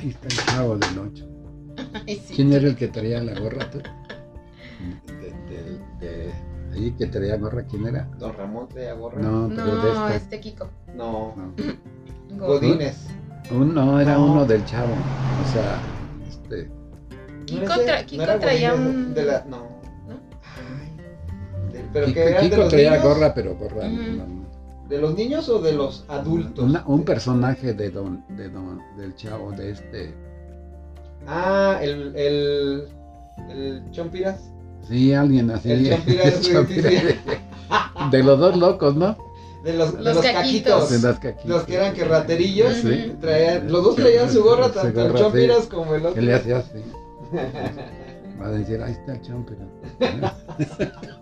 Ahí está el chavo 8. Ay, sí. ¿Quién era el que traía la gorra tú? De, de, de- ahí que traía gorra, ¿quién era? Don Ramón traía gorra. No, pero de No, esta. este Kiko. No. no. Godínez. Un- no, era No. uno del chavo. O sea, este. Kiko tra- Kiko ¿No traía Godínez un- De la... No. ¿No? Ay. De- pero Kiko, que eran de Kiko los traía niños, gorra, pero gorra. Ujú. ¿De los niños o de los adultos? Una- un personaje de don, de don, del chavo, de este. Ah, el... El... El Chompiras. Sí, alguien así. El Chompiras, el sí, sí, Chompiras. sí. De los dos locos, ¿no? De los, de Los los caquitos. caquitos. De las caquitas. Los que eran querraterillos. Sí. Traían, los dos traían su gorra, tanto el gorra, Chompiras sí. como el otro. ¿Qué le hacía así? Va a decir, ahí está el Chompiras.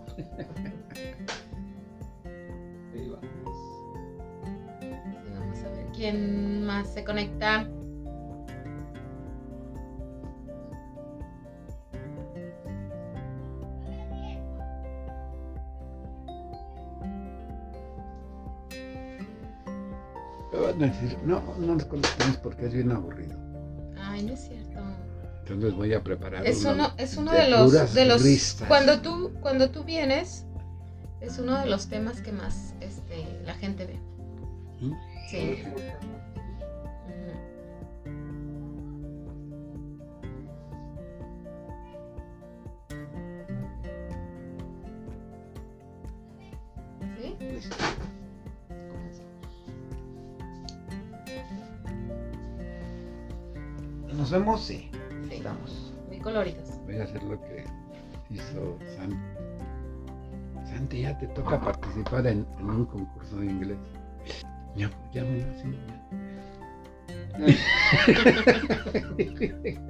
quién más se conecta. No, no nos conectemos porque es bien aburrido. Ay, no es cierto. Entonces voy a preparar Es uno uno, es uno de de los, de los cuando tú, cuando tú vienes, es uno de los temas que más este, la gente ve. ¿Mm? Sí. ¿Nos vemos? Sí. Sí. Estamos. Muy coloridos. Voy a hacer lo que hizo Santi. Santi, ya te toca participar en, en un concurso de inglés. Ya, ya me lo así, ya.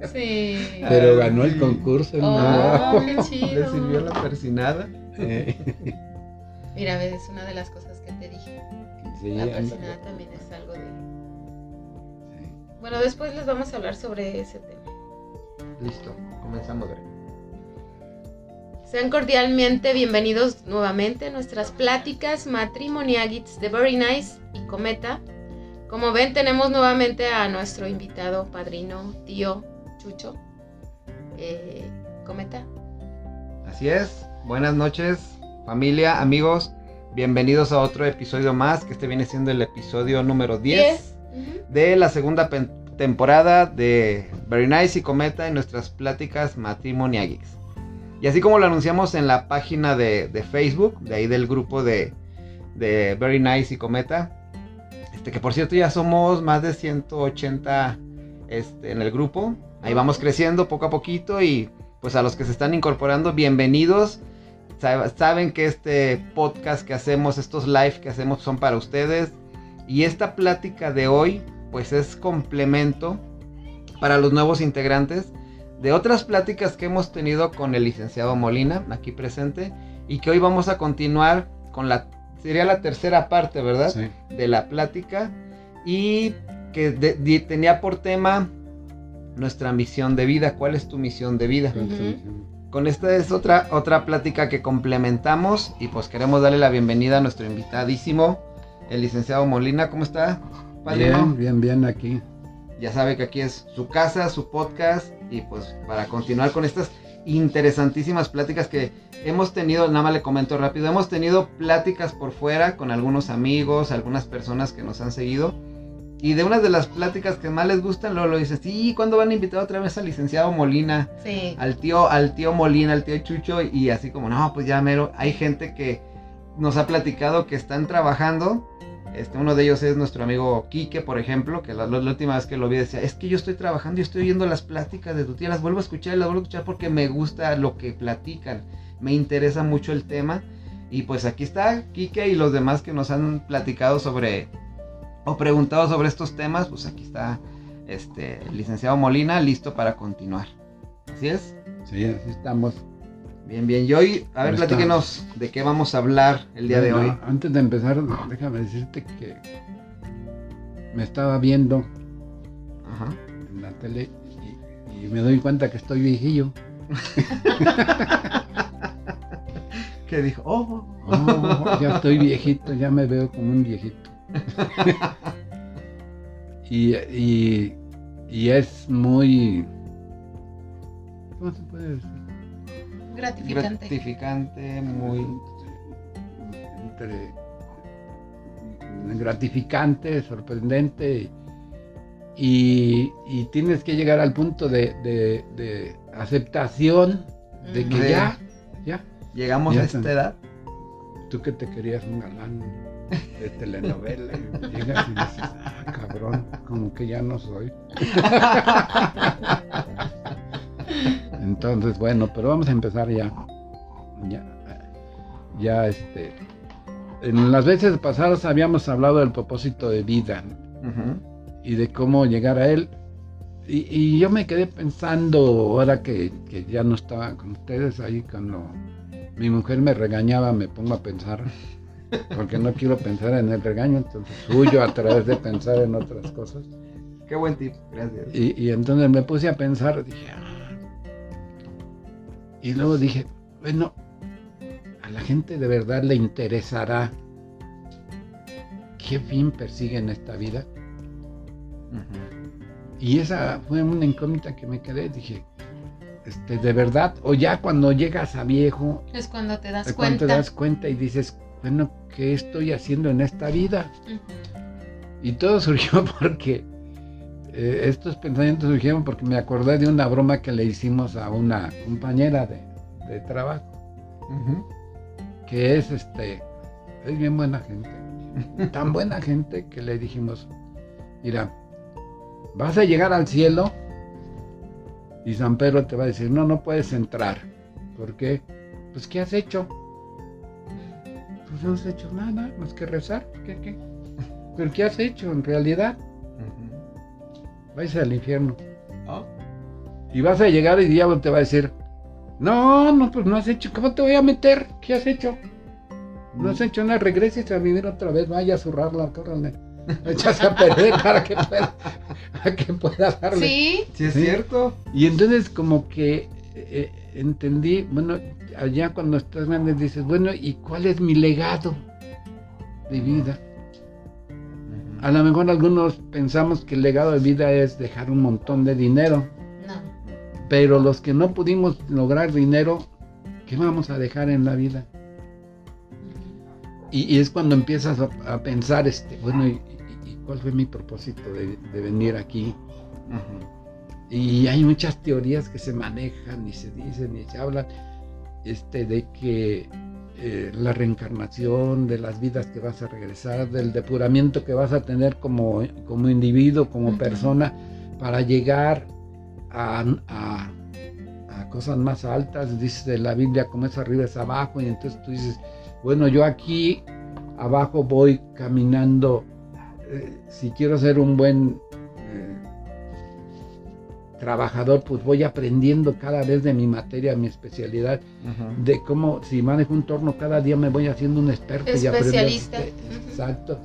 Sí. Pero ganó el sí. concurso. Oh, ¿no? qué chido. ¿Le sirvió la persinada? Eh, Mira, ves, es una de las cosas que te dije. sí, La persinada también es algo de... sí. Bueno, después les vamos a hablar sobre ese tema. Listo. Comenzamos. Greg. Sean cordialmente bienvenidos nuevamente a nuestras pláticas matrimoniagits de Very Nice y Cometa. Como ven, tenemos nuevamente a nuestro invitado, padrino, tío Chucho. Eh, Cometa. Así es. Buenas noches, familia, amigos. Bienvenidos a otro episodio más, que este viene siendo el episodio número 10. Diez. Ujú. de la segunda temporada de Very Nice y Cometa en nuestras pláticas matrimoniagics. Y así como lo anunciamos en la página de, de Facebook, de ahí del grupo de, de Very Nice y Cometa, este, que por cierto ya somos más de 180 este, en el grupo. Ahí vamos creciendo poco a poquito y pues a los que se están incorporando, bienvenidos. Sab- Saben que este podcast que hacemos, estos live que hacemos son para ustedes. Y esta plática de hoy, pues es complemento para los nuevos integrantes de otras pláticas que hemos tenido con el licenciado Molina, aquí presente, y que hoy vamos a continuar con la, sería la tercera parte, ¿verdad? Sí. De la plática, y que de- tenía por tema nuestra misión de vida, ¿cuál es tu misión de vida? Ujú. Con esta es otra, otra plática que complementamos y pues queremos darle la bienvenida a nuestro invitadísimo, el licenciado Molina. ¿Cómo está? padrino? Bien, bien, bien aquí. Ya sabe que aquí es su casa, su podcast y pues para continuar con estas interesantísimas pláticas que hemos tenido, nada más le comento rápido, hemos tenido pláticas por fuera con algunos amigos, algunas personas que nos han seguido. Y de una de las pláticas que más les gustan, luego lo dicen, sí, ¿cuándo van a invitar otra vez al licenciado Molina? Sí. al tío, al tío Molina, al tío Chucho, y así como, no, pues ya mero, hay gente que nos ha platicado que están trabajando. Este, uno de ellos es nuestro amigo Quique, por ejemplo, que la, última vez que lo vi decía, es que yo estoy trabajando y estoy oyendo las pláticas de tu tía, las vuelvo a escuchar las vuelvo a escuchar porque me gusta lo que platican, me interesa mucho el tema. Y pues aquí está Quique y los demás que nos han platicado sobre, o preguntado sobre estos temas, pues aquí está este, el licenciado Molina, listo para continuar. Así es. Sí, así estamos. Bien, bien. Y hoy, a ver, ¿Cómo platíquenos de qué vamos a hablar el día de hoy. Antes de empezar, déjame decirte que me estaba viendo Ajá. en la tele y, y me doy cuenta que estoy viejillo. Que dijo, oh, Oh, ya estoy viejito, ya me veo como un viejito. y, y y es muy... ¿Cómo se puede decir? Gratificante. Gratificante, muy... Entre gratificante, sorprendente y, y tienes que llegar al punto de, de- de aceptación de que Ujú. ya, ya, Llegamos Ya a esta edad. tú que te querías un galán de telenovela y llegas y dices, ah, cabrón, como que ya no soy. Entonces, bueno, pero vamos a empezar ya. Ya, ya este. En las veces pasadas habíamos hablado del propósito de vida. Ujú. y de cómo llegar a él. Y, y yo me quedé pensando, ahora que, que ya no estaba con ustedes ahí, cuando mi mujer me regañaba, me pongo a pensar, porque no quiero pensar en el regaño, entonces huyo a través de pensar en otras cosas. Qué buen tip, gracias. Y, y entonces me puse a pensar, dije. Y luego dije, bueno, a la gente de verdad le interesará qué fin persigue en esta vida. Y esa fue una incógnita que me quedé, dije, este, de verdad, o ya cuando llegas a viejo, Es cuando te das de cuando cuenta. te das cuenta y dices, bueno, ¿qué estoy haciendo en esta vida? Y todo surgió porque eh, estos pensamientos surgieron porque me acordé de una broma que le hicimos a una compañera de, de trabajo, que es este, es bien buena gente, tan buena gente que le dijimos, mira, vas a llegar al cielo y San Pedro te va a decir, no, no puedes entrar. ¿Por qué? Pues, ¿qué has hecho? Pues no has hecho nada más que rezar. ¿Qué, qué? ¿Pero qué has hecho en realidad? Vais al infierno. Oh. Y vas a llegar y el diablo te va a decir, no, no, pues no has hecho, ¿cómo te voy a meter? ¿Qué has hecho? No has hecho nada, regreses a vivir otra vez, vaya a zurrarla, córrele. Echas a perder para que pueda, para que pueda darle. Sí, Sí, es Sí. cierto. Y entonces como que eh, entendí, bueno, allá cuando estás grande dices, bueno, ¿y cuál es mi legado de vida? A lo mejor algunos pensamos que el legado de vida es dejar un montón de dinero, no. pero los que no pudimos lograr dinero, ¿qué vamos a dejar en la vida? Y, y es cuando empiezas a, a pensar, este, bueno, ¿y, cuál fue mi propósito de, de venir aquí? Y hay muchas teorías que se manejan y se dicen y se hablan este, de que eh, la reencarnación, de las vidas que vas a regresar, del depuramiento que vas a tener como, como individuo, como persona, para llegar a, a- a cosas más altas. Dice la Biblia, como es arriba es abajo, y entonces tú dices, bueno, yo aquí abajo voy caminando, eh, si quiero ser un buen... trabajador, pues voy aprendiendo cada vez de mi materia, mi especialidad, de cómo si manejo un torno cada día me voy haciendo un experto y aprendo, Especialista. este, Ujú. exacto,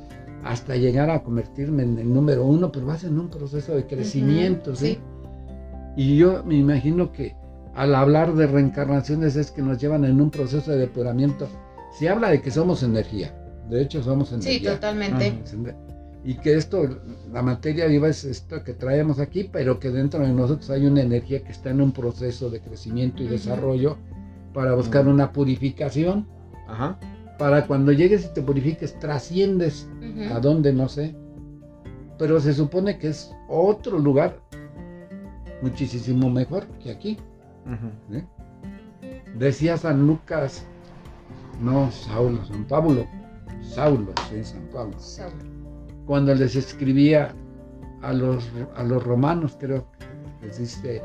hasta llegar a convertirme en el número uno, pero vas en un proceso de crecimiento, ¿sí? sí. Y yo me imagino que al hablar de reencarnaciones es que nos llevan en un proceso de depuramiento. Se habla de que somos energía, de hecho somos Sí, energía. totalmente. Ujú. Y que esto, la materia viva es esto que traemos aquí, pero que dentro de nosotros hay una energía que está en un proceso de crecimiento y desarrollo para buscar una purificación, Ajá. para cuando llegues y te purifiques, trasciendes a dónde, no sé. Pero se supone que es otro lugar muchísimo mejor que aquí. ¿eh? Decía San Lucas, no Saulo, San Pablo, Saulo, sí, San Pablo Saúl. Cuando les escribía a los, a los romanos, creo que les dice,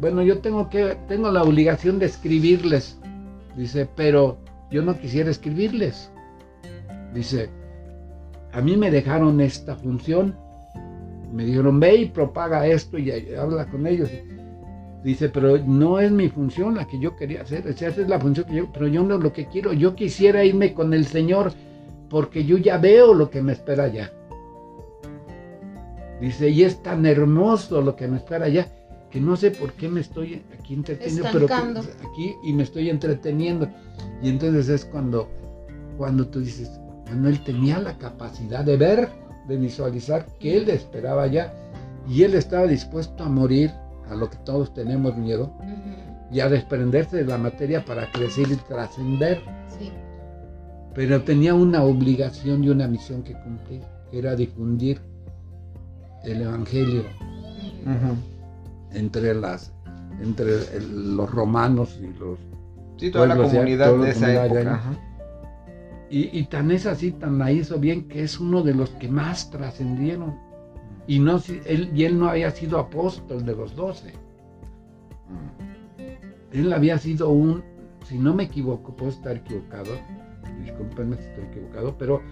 bueno, yo tengo que, tengo la obligación de escribirles, dice, pero yo no quisiera escribirles. Dice, a mí me dejaron esta función, me dijeron, ve y propaga esto y, habla con ellos. Dice, pero no es mi función la que yo quería hacer, esa es la función que yo, pero yo no lo que quiero, yo quisiera irme con el Señor porque yo ya veo lo que me espera allá. Dice, y es tan hermoso lo que me espera allá, que no sé por qué me estoy aquí entreteniendo, pero aquí y me estoy entreteniendo. Y entonces es cuando, cuando tú dices, él tenía la capacidad de ver, de visualizar que él esperaba allá. Y él estaba dispuesto a morir, a lo que todos tenemos miedo, y a desprenderse de la materia para crecer y trascender. Sí. Pero tenía una obligación y una misión que cumplir, que era difundir el Evangelio entre, las, entre el- los romanos y los... Sí, toda la Pueblos comunidad de esa comunidad época. Y, y tan es así, tan la hizo bien, que es uno de los que más trascendieron. Y, no, él, y él no había sido apóstol de los doce. Él había sido un, si no me equivoco, puedo estar equivocado, discúlpenme si estoy equivocado, pero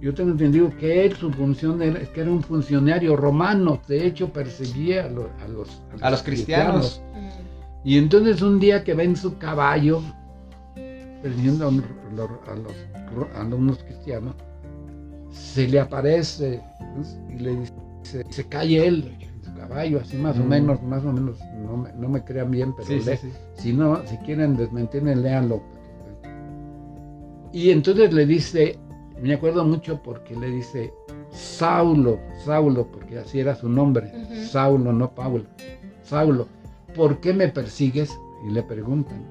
yo tengo entendido que él, su función era, es que era un funcionario romano, de hecho perseguía a, lo- a los, A los cristianos. Y entonces un día que ven su caballo, persiguiendo a, los a unos cristianos, se le aparece y le dice, y se cae él, su caballo, así más o Mm. menos, más o menos, no me, no me crean bien, pero Sí, sí, le- sí. si no, si quieren desmentirme, léanlo. Y entonces le dice, me acuerdo mucho porque le dice, Saulo, Saulo, porque así era su nombre. Saulo, no Pablo, Saulo, ¿por qué me persigues? Y le preguntan.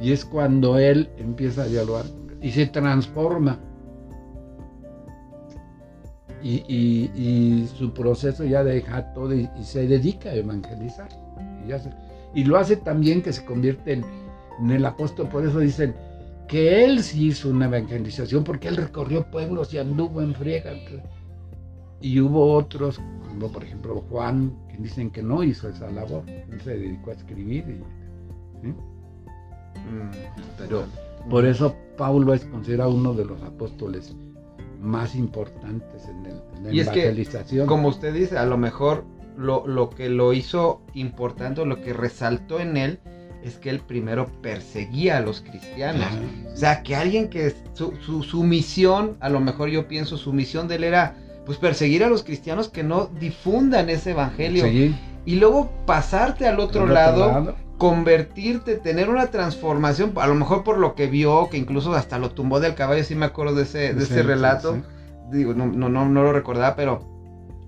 Y es cuando él empieza a dialogar y se transforma. Y, y- y su proceso ya deja todo y, y se dedica a evangelizar. Y, ya se- y lo hace también que se convierte en, en el apóstol. Por eso dicen que él sí hizo una evangelización, porque él recorrió pueblos y anduvo en friega. Y hubo otros, como por ejemplo Juan, que dicen que no hizo esa labor. Él se dedicó a escribir. y- ¿sí? Mm, Pero por eso Pablo es considerado uno de los apóstoles más importantes en, el- en la Y es que, evangelización. Como usted dice, a lo mejor lo, lo que lo hizo importante lo que resaltó en él es que él primero perseguía a los cristianos. O sea, que alguien que su, su, su misión, a lo mejor yo pienso, su misión de él era pues perseguir a los cristianos que no difundan ese evangelio. Sí, Y luego pasarte al otro, lado, convertirte, tener una transformación, a lo mejor por lo que vio, que incluso hasta lo tumbó del caballo, sí me acuerdo de ese, de Sí, ese relato. sí. Digo, no, no, no, no lo recordaba, pero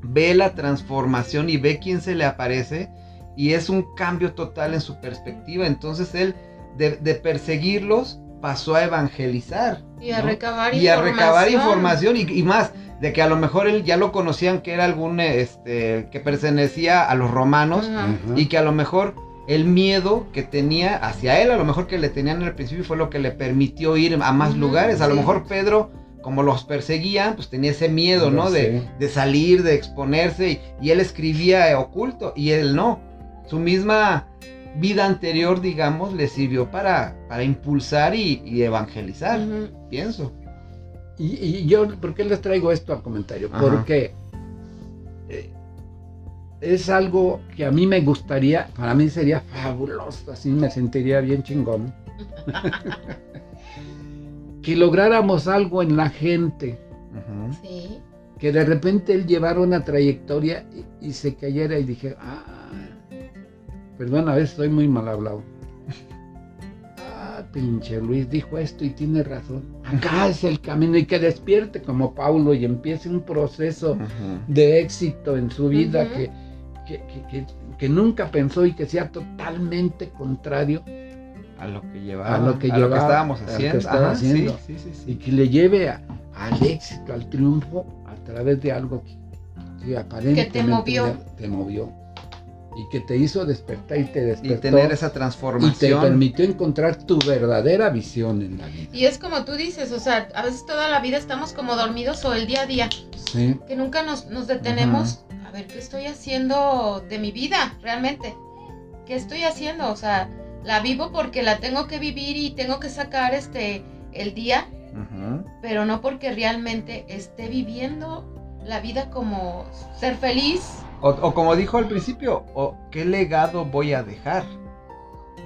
ve la transformación y ve quién se le aparece y es un cambio total en su perspectiva. Entonces él, de, de perseguirlos, pasó a evangelizar. Y a ¿no? recabar y a información. recabar información y, y más de que a lo mejor él ya lo conocían que era algún este que pertenecía a los romanos y que a lo mejor el miedo que tenía hacia él, a lo mejor que le tenían en el principio fue lo que le permitió ir a más lugares. A lo mejor Pedro, como los perseguían, pues tenía ese miedo, ¿no? De, Sí. de salir, de exponerse y, y él escribía oculto y él no. Su misma vida anterior, digamos, le sirvió para, para impulsar y, y evangelizar, pienso. Y, y yo, ¿por qué les traigo esto al comentario? Ajá. Porque eh, es algo que a mí me gustaría, para mí sería fabuloso, así me sentiría bien chingón. que lográramos algo en la gente. Sí. que de repente él llevara una trayectoria y, y se cayera y dije, ah, perdón, a veces estoy muy mal hablado. Ah, pinche Luis dijo esto y tiene razón. Acá es el camino y que despierte como Paulo y empiece un proceso de éxito en su vida que, que, que- que- que nunca pensó y que sea totalmente contrario A lo que llevaba. A lo que a llevaba, estábamos a lo que haciendo. estaba Ajá, haciendo. Sí, sí, sí, sí. y que le lleve a- al éxito, al triunfo a través de algo que, que aparentemente movió. te movió y que te hizo despertar y te Y despertó tener esa y te transformación. permitió encontrar tu verdadera visión en la vida. Y es como tú dices, o sea, a veces toda la vida estamos como dormidos o el día a día, Sí, que nunca nos, nos detenemos a ver qué estoy haciendo de mi vida realmente. ¿Qué estoy haciendo? O sea, la vivo porque la tengo que vivir y tengo que sacar este el día, pero no porque realmente esté viviendo la vida como ser feliz. O, o como dijo al principio, o qué legado voy a dejar.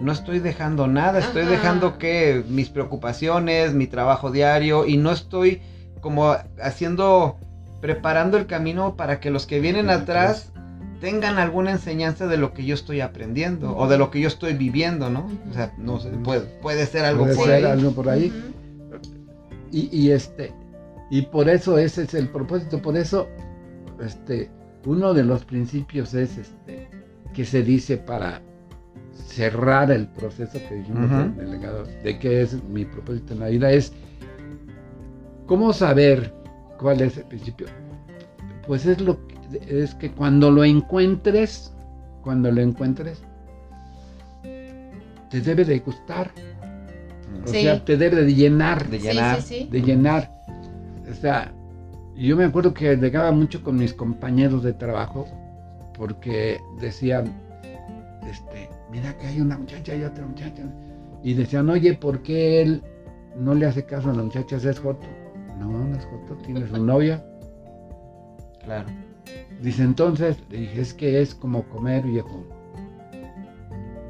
No estoy dejando nada, estoy Ajá. dejando que mis preocupaciones, mi trabajo diario, y no estoy como haciendo, preparando el camino para que los que vienen atrás tengan alguna enseñanza de lo que yo estoy aprendiendo o de lo que yo estoy viviendo, ¿no? O sea, no sé, puede, puede ser algo puede por ser ahí. algo por ahí. Y este, y por eso ese es el propósito, por eso, este, uno de los principios es este que se dice para cerrar el proceso que dijimos Ujú. del delegado, de qué es mi propósito en la vida, es cómo saber cuál es el principio. Pues es lo que, es que cuando lo encuentres, cuando lo encuentres, te debe de gustar, o Sí. sea, te debe de llenar, De Sí, llenar. sí, sí. de llenar. O sea, yo me acuerdo que llegaba mucho con mis compañeros de trabajo porque decían, este, mira que hay una muchacha y otra muchacha. Y decían, oye, ¿por qué él no le hace caso a la muchacha? Es Joto. No, no es Joto, tiene su novia. Claro. Dice, entonces, le dije, es que es como comer, viejo.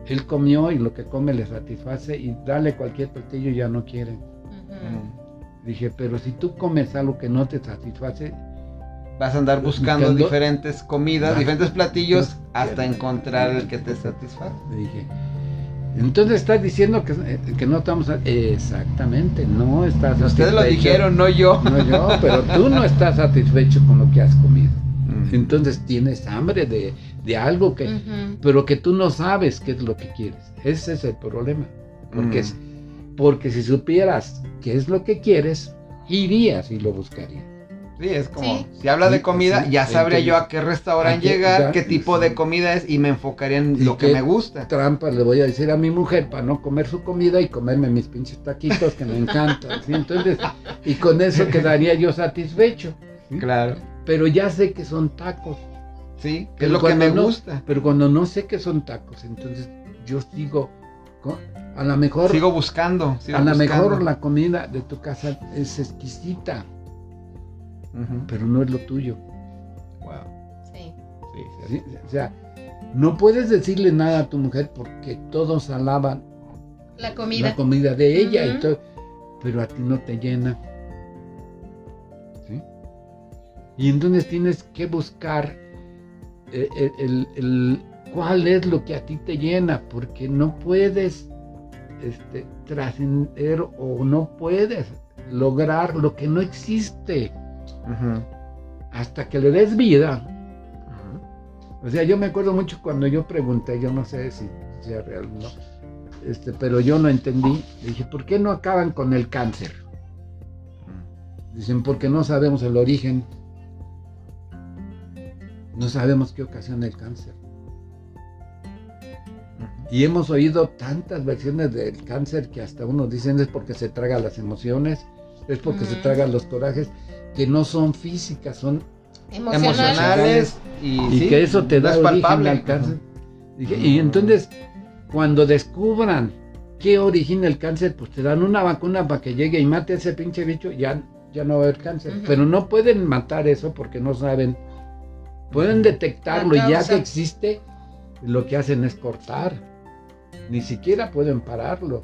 Él comió y lo que come le satisface y dale cualquier platillo ya no quiere. Ujú. Dije, pero si tú comes algo que no te satisface, Vas a andar buscando Buscando- diferentes comidas, diferentes platillos, Pues, hasta encontrar el que te satisfaga. le dije, entonces estás diciendo que, eh, que no estamos... a-". Exactamente, no estás Ustedes lo satisfecho. dijeron, no yo. No yo, pero tú no estás satisfecho con lo que has comido. Mm. Entonces tienes hambre de, de algo que... Pero que tú no sabes qué es lo que quieres. Ese es el problema. Porque, Mm. es- porque si supieras qué es lo que quieres, irías y lo buscarías. Sí, es como, Sí. si habla de comida, sí, ya sabría entonces- yo a qué restaurante a qué- llegar, ya, qué tipo sí. de comida es y me enfocaría en Y lo que qué me gusta. Trampa le voy a decir a mi mujer para no comer su comida y comerme mis pinches taquitos que me encantan. ¿sí? Entonces, y con eso quedaría yo satisfecho. ¿sí? Claro. Pero ya sé que son tacos. Sí, que es lo que me no- gusta. Pero cuando no sé que son tacos, entonces yo sigo. A lo mejor, Sigo buscando. sigo a lo mejor la comida de tu casa es exquisita, pero no es lo tuyo. Wow. Sí. Sí. O sea, no puedes decirle nada a tu mujer porque todos alaban La comida. la comida de ella y todo, pero a ti no te llena. ¿sí? Y entonces tienes que buscar eh, el, el- el- cuál es lo que a ti te llena, porque no puedes este, trascender o no puedes lograr lo que no existe hasta que le des vida. O sea, yo me acuerdo mucho cuando yo pregunté, yo no sé si sea real o no, este, pero yo no entendí. Dije, ¿por qué no acaban con el cáncer? Dicen, porque no sabemos el origen. No sabemos qué ocasiona el cáncer. Y hemos oído tantas versiones del cáncer que hasta unos dicen es porque se traga las emociones, es porque se tragan los corajes, que no son físicas, son Emocional. Emocionales y, y sí, que eso te no da es origen palpable. al cáncer. Y entonces, cuando descubran qué origina el cáncer, pues te dan una vacuna para que llegue y mate a ese pinche bicho, ya, ya no va a haber cáncer. Pero no pueden matar eso porque no saben. Pueden detectarlo y ya que existe, lo que hacen es cortar. Ni siquiera pueden pararlo.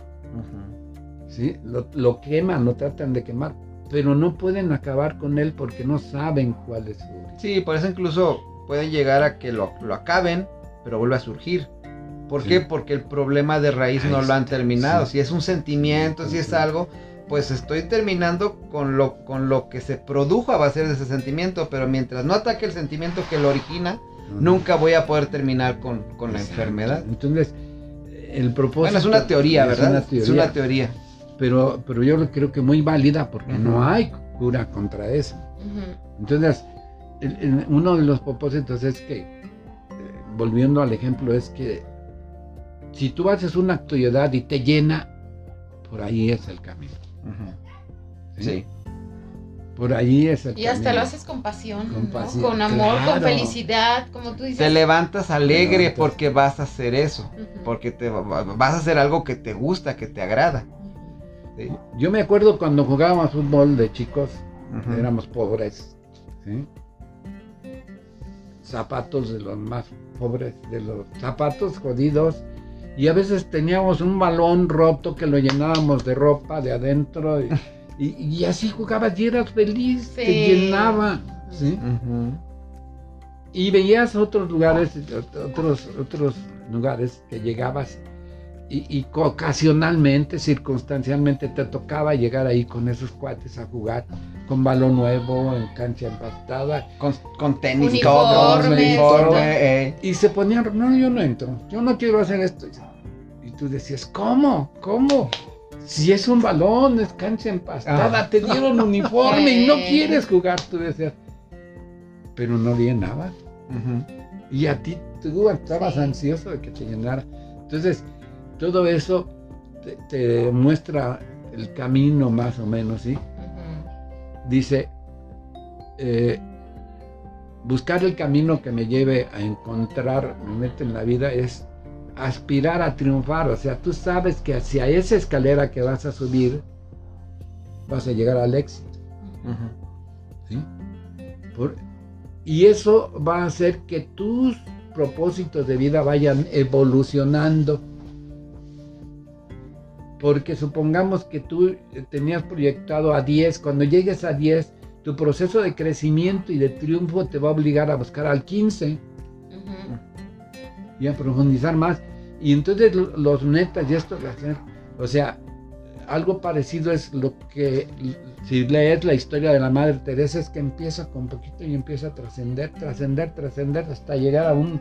¿sí? Lo, lo queman, lo tratan de quemar. Pero no pueden acabar con él porque no saben cuál es su origen. Sí, por eso incluso puede llegar a que lo, lo acaben, pero vuelve a surgir. ¿Por Sí. qué? Porque el problema de raíz no lo han terminado. sí. Si es un sentimiento, si es algo, pues estoy terminando con lo, con lo que se produjo a base de ese sentimiento, pero mientras no ataque el sentimiento que lo origina, nunca voy a poder terminar con, con la enfermedad. Entonces, el propósito. Bueno, es una teoría, es ¿verdad? una teoría, Es una teoría. Pero, pero yo lo creo que muy válida porque no hay cura contra eso. Entonces, el- el- uno de los propósitos es que, eh, volviendo al ejemplo, es que si tú haces una actividad y te llena, por ahí es el camino. Sí. Por ahí es el Y hasta camino. lo haces con pasión, Con ¿no? pasión, con amor, con felicidad, como tú dices. Te levantas alegre levantas. porque vas a hacer eso. Porque te va- vas a hacer algo que te gusta, que te agrada. Sí. Yo me acuerdo cuando jugábamos fútbol de chicos, éramos pobres, ¿sí? zapatos de los más pobres, de los zapatos jodidos, y a veces teníamos un balón roto que lo llenábamos de ropa de adentro, y, y- y así jugabas y eras feliz, te Sí. llenaba, ¿sí? Ujú. Y veías otros lugares, otros, otros lugares que llegabas y, y ocasionalmente, circunstancialmente te tocaba llegar ahí con esos cuates a jugar. con balón nuevo, en cancha empastada. Con, con tenis, uniforme, todo. eh. Y se ponían, no, yo no entro, yo no quiero hacer esto. Y tú decías, ¿cómo? ¿Cómo? Si es un balón, es cancha empastada, Ah. te dieron uniforme y no quieres jugar, tú decías. Pero no llenaba. Ujú. Y a ti, tú estabas Sí. ansioso de que te llenara. Entonces, todo eso te, te muestra el camino más o menos, ¿sí? Dice, eh, buscar el camino que me lleve a encontrar mi meta en la vida es aspirar a triunfar. O sea, tú sabes que hacia esa escalera que vas a subir, vas a llegar al éxito. ¿sí? Por- y eso va a hacer que tus propósitos de vida vayan evolucionando. Porque supongamos que tú tenías proyectado a 10, cuando llegues a 10, tu proceso de crecimiento y de triunfo te va a obligar a buscar al 15 Ujú. Y a profundizar más. Y entonces lo- los metas y esto de hacer, o sea, algo parecido es lo que, si lees la historia de la Madre Teresa, es que empieza con poquito y empieza a trascender, trascender, trascender hasta llegar a un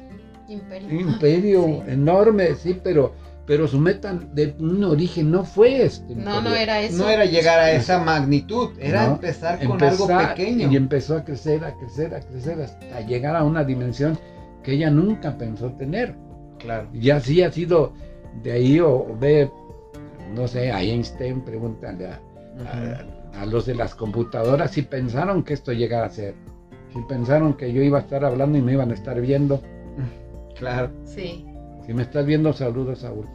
Imperio. imperio Sí. enorme, sí, pero, pero su meta de un origen no fue este. No, no era eso. No era llegar a esa magnitud, era No, empezar con Empezar algo pequeño. Y empezó a crecer, a crecer, a crecer, hasta llegar a una dimensión que ella nunca pensó tener. Claro. Y así ha sido de ahí o, o ve, no sé, a Einstein, pregúntale a, a- a los de las computadoras si pensaron que esto llegara a ser. Si pensaron que yo iba a estar hablando y me iban a estar viendo. Claro. Sí. Si me estás viendo, saludos, Saúl.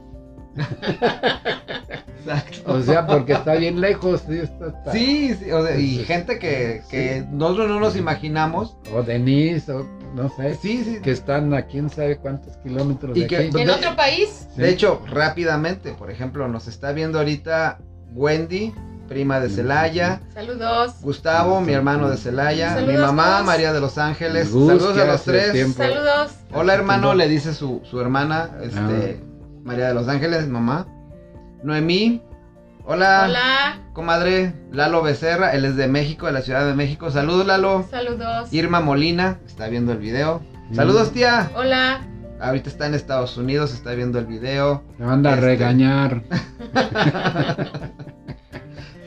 Exacto. O sea, porque está bien lejos. Sí, está- está- Sí, sí, o sea, y gente que, que Sí. nosotros no nos imaginamos. O Denise, o no sé. Sí, sí. Que están a quién sabe cuántos kilómetros Y de que- aquí. ¿En ¿Dónde- otro país? Sí. De hecho, rápidamente, por ejemplo, nos está viendo ahorita Wendy, prima de Celaya, Saludos. Gustavo, mi hermano de Celaya, mi mamá. María de Los Ángeles. Gus, Saludos a los tres. tiempo- Saludos. Hola hermano, le dice su, su hermana, este, María de Los Ángeles, mamá. Noemí. Hola, Hola. comadre. Lalo Becerra, él es de México, de la Ciudad de México. Saludos, Lalo. Saludos. Irma Molina, está viendo el video. Saludos, tía. Hola. Ahorita está en Estados Unidos, está viendo el video. Me manda a Este- regañar.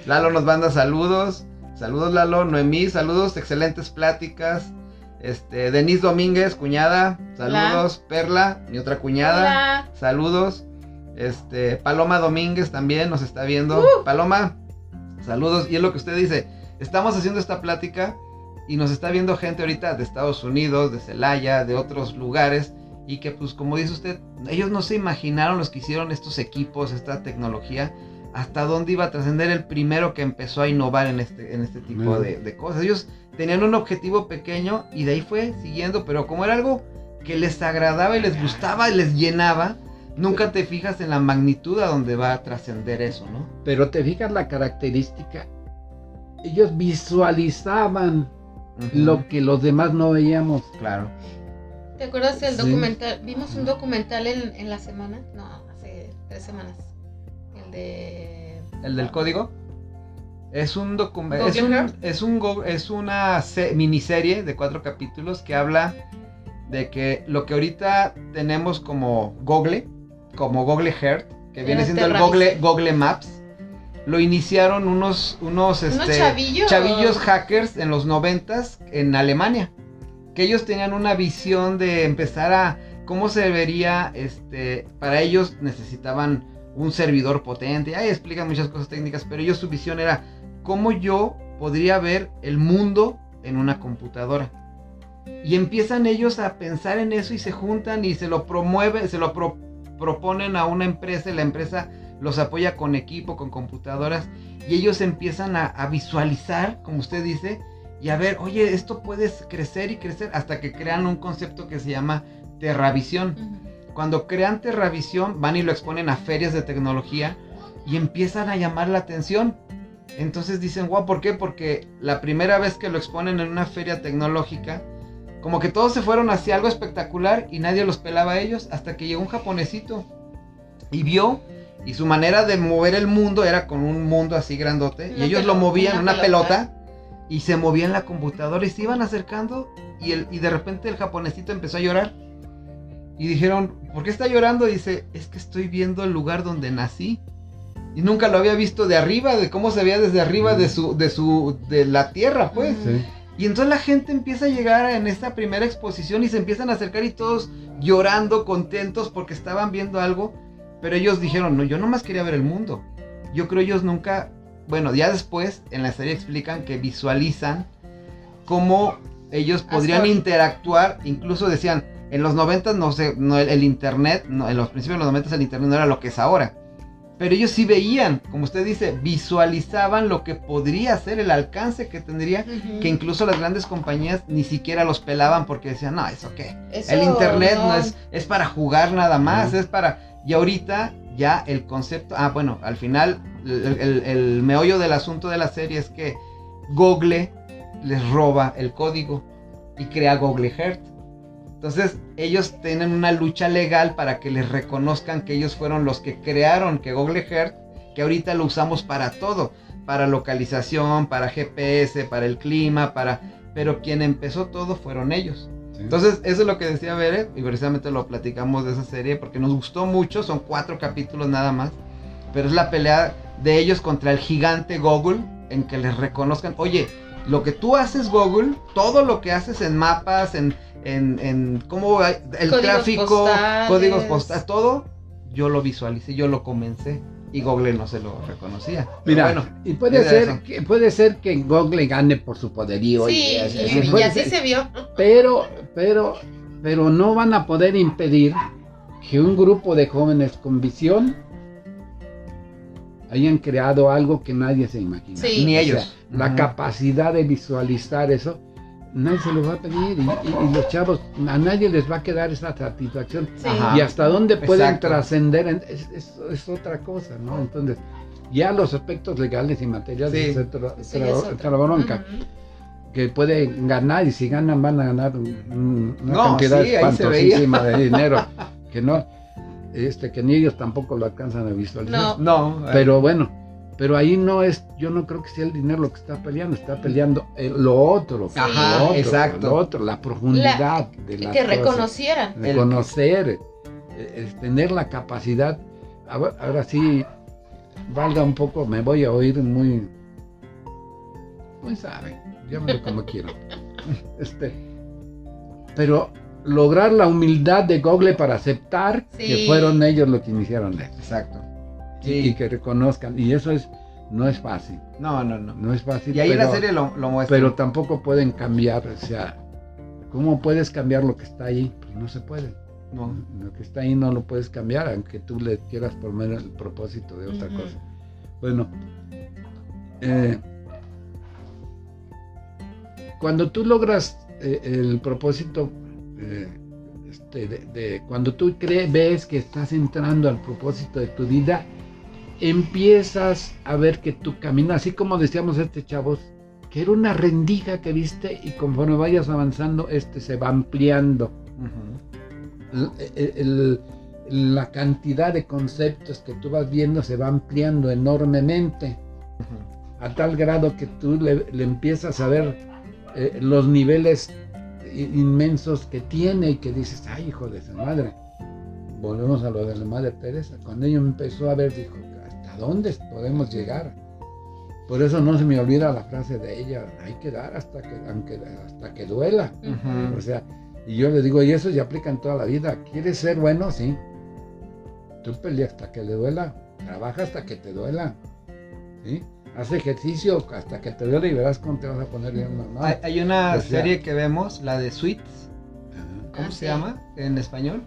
Lalo nos manda saludos. Saludos, Lalo. Noemí, saludos. Excelentes pláticas. Este, Denise Domínguez, cuñada. Saludos. Perla, mi otra cuñada. Hola. Saludos. Este, Paloma Domínguez también nos está viendo. Uh. Paloma, saludos. Y es lo que usted dice. Estamos haciendo esta plática y nos está viendo gente ahorita de Estados Unidos, de Celaya, de otros lugares. Y que, pues, como dice usted, ellos no se imaginaron los que hicieron estos equipos, esta tecnología, hasta dónde iba a trascender el primero que empezó a innovar en este, en este tipo de, de cosas. Ellos tenían un objetivo pequeño y de ahí fue siguiendo, pero como era algo que les agradaba y les gustaba y les llenaba, nunca te fijas en la magnitud a donde va a trascender eso, ¿no? Pero te fijas la característica. Ellos visualizaban lo que los demás no veíamos. Claro. ¿Te acuerdas del Sí. documental? Vimos un documental en, en la semana. No, hace tres semanas. El de. ¿El del código? Es un documento. Es, un- es, un es una se- miniserie de cuatro capítulos que habla de que lo que ahorita tenemos como Google, como Google Earth, que Era viene siendo el Google. Google Maps, lo iniciaron unos, unos, Unos este, chavillos. chavillos hackers en los noventas en Alemania. Que ellos tenían una visión de empezar a cómo se vería, este, para ellos necesitaban un servidor potente. Ahí explican muchas cosas técnicas, pero ellos su visión era cómo yo podría ver el mundo en una computadora. Y empiezan ellos a pensar en eso y se juntan y se lo promueven, se lo pro- proponen a una empresa y la empresa los apoya con equipo, con computadoras y ellos empiezan a, visualizar, como usted dice, y a ver, oye, esto puede crecer y crecer hasta que crean un concepto que se llama Terravisión. Cuando crean Terravisión, van y lo exponen a ferias de tecnología y empiezan a llamar la atención. Entonces dicen, wow, ¿por qué? Porque la primera vez que lo exponen en una feria tecnológica, como que todos se fueron hacia algo espectacular y nadie los pelaba a ellos hasta que llegó un japonesito y vio y su manera de mover el mundo era con un mundo así grandote y Una ellos lo movían una una pelota. y se movía en la computadora y se iban acercando y, el, y de repente el japonesito empezó a llorar. Y dijeron, ¿por qué está llorando? Y dice, es que estoy viendo el lugar donde nací. Y nunca lo había visto de arriba, de cómo se veía desde arriba de su, de su, de la tierra, pues. Sí. Y entonces la gente empieza a llegar en esta primera exposición y se empiezan a acercar y todos llorando, contentos porque estaban viendo algo. Pero ellos dijeron, no, yo nomás quería ver el mundo. Yo creo ellos nunca, bueno, ya después en la serie explican que visualizan cómo ellos podrían interactuar, incluso decían, en los 90 no sé, no, el, el internet, no, en los principios de los 90 el internet no era lo que es ahora. Pero ellos sí veían, como usted dice, visualizaban lo que podría ser el alcance que tendría, Ujú. que incluso las grandes compañías ni siquiera los pelaban porque decían, no, ¿eso qué? Eso El internet no, no. es, es para jugar nada más, Ujú. es para... Y ahorita ya el concepto... Ah, bueno, al final el, el- el meollo del asunto de la serie es que Google les roba el código y crea Google Earth. Entonces ellos tienen una lucha legal para que les reconozcan que ellos fueron los que crearon que Google Earth, que ahorita lo usamos para todo, para localización, para GPS, para el clima, para... Pero quien empezó todo fueron ellos. sí. Entonces, eso es lo que decía Bere, y precisamente lo platicamos de esa serie, porque nos gustó mucho, son cuatro capítulos nada más, pero es la pelea de ellos contra el gigante Google, en que les reconozcan, oye, lo que tú haces Google, todo lo que haces en mapas, en, en, en cómo hay- el Códigos tráfico, postales. códigos postales, todo, yo lo visualicé, yo lo comencé, y Google no se lo reconocía. Mira, bueno, y puede ser, que, puede ser que Google gane por su poderío. Sí, y, y, así, y puede así ser. se vio. Pero, pero, pero no van a poder impedir que un grupo de jóvenes con visión hayan creado algo que nadie se imagina. Sí. ni O sea, ellos. la capacidad de visualizar eso, nadie se lo va a pedir y, y- y los chavos, a nadie les va a quedar esa satisfacción. Sí. Y hasta dónde pueden Exacto. trascender en- es, es- es otra cosa, ¿no? Entonces, ya los aspectos legales y materiales Sí. otra. bronca Ujú. que pueden ganar y si ganan van a ganar un- una No, cantidad sí, se espantosísima de dinero que no este que ni ellos tampoco lo alcanzan a visualizar No. No, pero bueno pero ahí no es yo no creo que sea el dinero lo que está peleando está peleando lo otro Sí. Ajá, lo otro, exacto. lo otro la profundidad de las Que reconocieran. de El- conocer eh, tener la capacidad ahora, ahora sí valga un poco me voy a oír muy muy sabe llámalo como quiero este pero lograr la humildad de Google para aceptar Sí. que fueron ellos los que iniciaron esto Exacto. Y, y que reconozcan y eso es no es fácil No, no, no. no es fácil Y ahí pero, la serie lo, lo muestra. pero tampoco pueden cambiar o sea cómo puedes cambiar lo que está ahí pues no se puede No. lo que está ahí no lo puedes cambiar, aunque tú le quieras poner el propósito de otra cosa. Bueno, eh, cuando tú logras eh, el propósito, eh, este, de, de- cuando tú cre- ves que estás entrando al propósito de tu vida, empiezas a ver que tu camino, así como decíamos este chavos, que era una rendija que viste y conforme vayas avanzando, este se va ampliando el- el- la cantidad de conceptos que tú vas viendo se va ampliando enormemente, a tal grado que tú le, le empiezas a ver eh, los niveles inmensos que tiene y que dices, ay, hijo de su madre. Volvemos a lo de la madre Teresa. Cuando ella empezó a ver, dijo, ¿hasta dónde podemos llegar? Por eso no se me olvida la frase de ella, hay que dar hasta que, aunque, hasta que duela. O sea, y yo le digo, y eso se aplica en toda la vida. ¿Quieres ser bueno? Sí. Tú peleas hasta que le duela. Trabaja hasta que te duela. ¿Sí? Haz ejercicio hasta que te duela y verás cómo te vas a poner bien. ¿no? Hay, hay una O sea- serie que vemos, la de Suits. Ajá. ¿Cómo Ah, se sí. llama en español?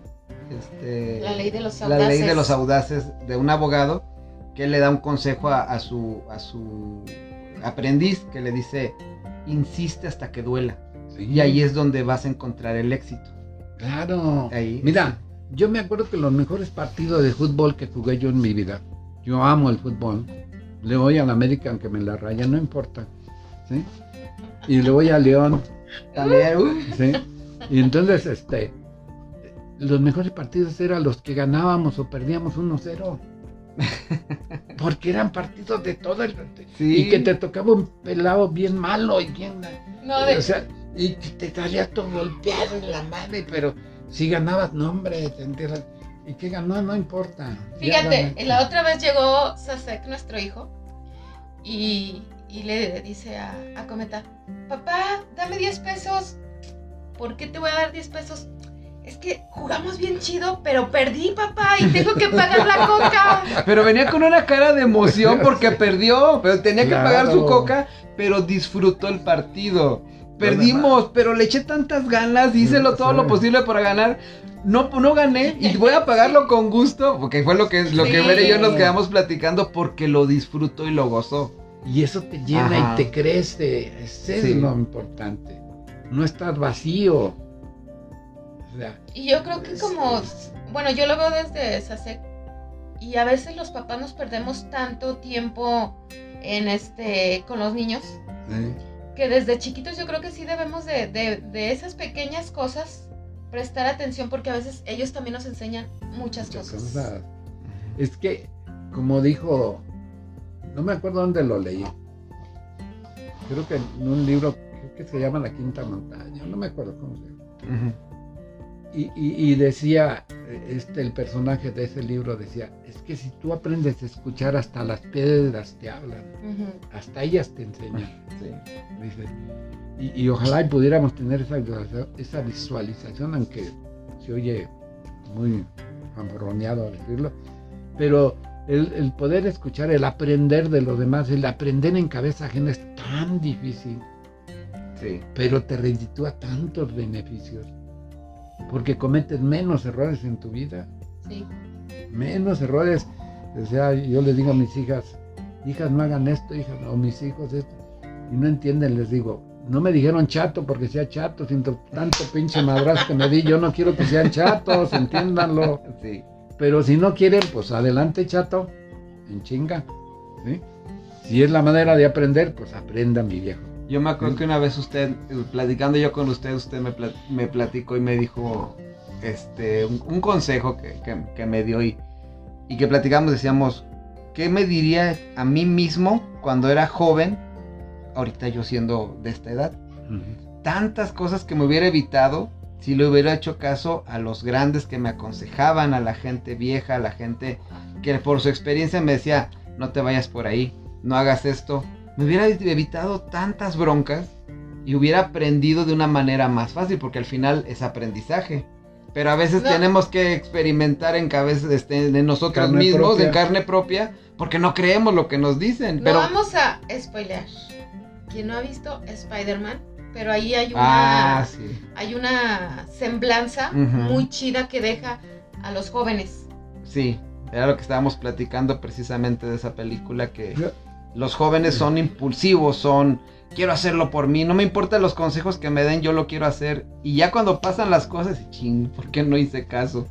Este, La ley de los La ley de audaces. los audaces de un abogado que le da un consejo a, a su, a su aprendiz que le dice, insiste hasta que duela. Sí. Y ahí es donde vas a encontrar el éxito. Claro. Ahí, Mira, yo me acuerdo que los mejores partidos de fútbol que jugué yo en mi vida, yo amo el fútbol, le voy a la América aunque me la raya, no importa. ¿sí? Y le voy a León, También, uh, ¿sí? Y entonces, este, los mejores partidos eran los que ganábamos o perdíamos 1-0. Porque eran partidos de todo el... Sí. Y que te tocaba un pelado bien malo y bien... No, de- O sea, y que te salía todo golpeado en la madre, pero si ganabas, no hombre, te enteras. ¿Y qué ganó? No importa. Fíjate, la otra vez llegó Sasek, nuestro hijo, y, y le dice a, a Cometa, papá, dame 10 pesos. ¿Por qué te voy a dar 10 pesos? Es que jugamos bien chido, pero perdí, papá, y tengo que pagar la coca. Pero venía con una cara de emoción porque perdió, pero tenía que Claro. pagar su coca, pero disfrutó el partido. Perdimos, pero le eché tantas ganas, hice lo- todo lo posible para ganar. No, no gané y voy a pagarlo con gusto, porque fue lo que, lo que Sí. Vera y yo nos quedamos platicando porque lo disfrutó y lo gozó. Y eso te llena Ajá. y te crece. Ese Sí. es lo importante. No estar vacío. Y yo creo que es- como, bueno, yo lo veo desde Sasek, y a veces los papás nos perdemos tanto tiempo en este, con los niños, ¿eh? que desde chiquitos yo creo que sí debemos de, de- de esas pequeñas cosas prestar atención porque a veces ellos también nos enseñan muchas muchas cosas. cosas. Es que, como dijo, no me acuerdo dónde lo leí. Creo que en un libro creo que se llama La Quinta Montaña. No me acuerdo cómo se llama. Y, y- y decía, este, el personaje de ese libro decía, es que si tú aprendes a escuchar hasta las piedras te hablan, hasta ellas te enseñan. Sí. dice. Y, y ojalá y pudiéramos tener esa, esa visualización, aunque se oye muy amborroneado decirlo, pero el, el poder escuchar, el aprender de los demás, el aprender en cabeza ajena es tan difícil, Sí. pero te reditúa tantos beneficios, porque cometes menos errores en tu vida, Sí. menos errores. O sea, yo les digo a mis hijas, hijas no hagan esto, hijas, o mis hijos esto, y no entienden, les digo, no me dijeron chato porque sea chato, sin tanto pinche madrazo que me di, yo no quiero que sean chatos, entiéndanlo. Sí. Pero si no quieren, pues adelante chato, en chinga. ¿sí? Si es la manera de aprender, pues aprenda mi viejo. Yo me acuerdo que una vez usted, eh, platicando yo con usted, usted me, plat- me platicó y me dijo este, un, un consejo que, que- que me dio y, y que platicamos, decíamos, ¿qué me diría a mí mismo cuando era joven, ahorita yo siendo de esta edad? Tantas cosas que me hubiera evitado si le hubiera hecho caso a los grandes que me aconsejaban, a la gente vieja, a la gente que por su experiencia me decía, no te vayas por ahí, no hagas esto. Me hubiera evitado tantas broncas y hubiera aprendido de una manera más fácil, porque al final es aprendizaje. Pero a veces No. tenemos que experimentar en cabeza este, de nosotros Carne mismos, propia. en carne propia, porque no creemos lo que nos dicen. No pero vamos a spoilear. Quien no ha visto Spider-Man, pero ahí hay una, ah, sí. hay una semblanza muy chida que deja a los jóvenes. Sí, era lo que estábamos platicando precisamente de esa película que Yo- los jóvenes son impulsivos, son quiero hacerlo por mí, no me importan los consejos que me den, yo lo quiero hacer. Y ya cuando pasan las cosas, ching, ¿por qué no hice caso?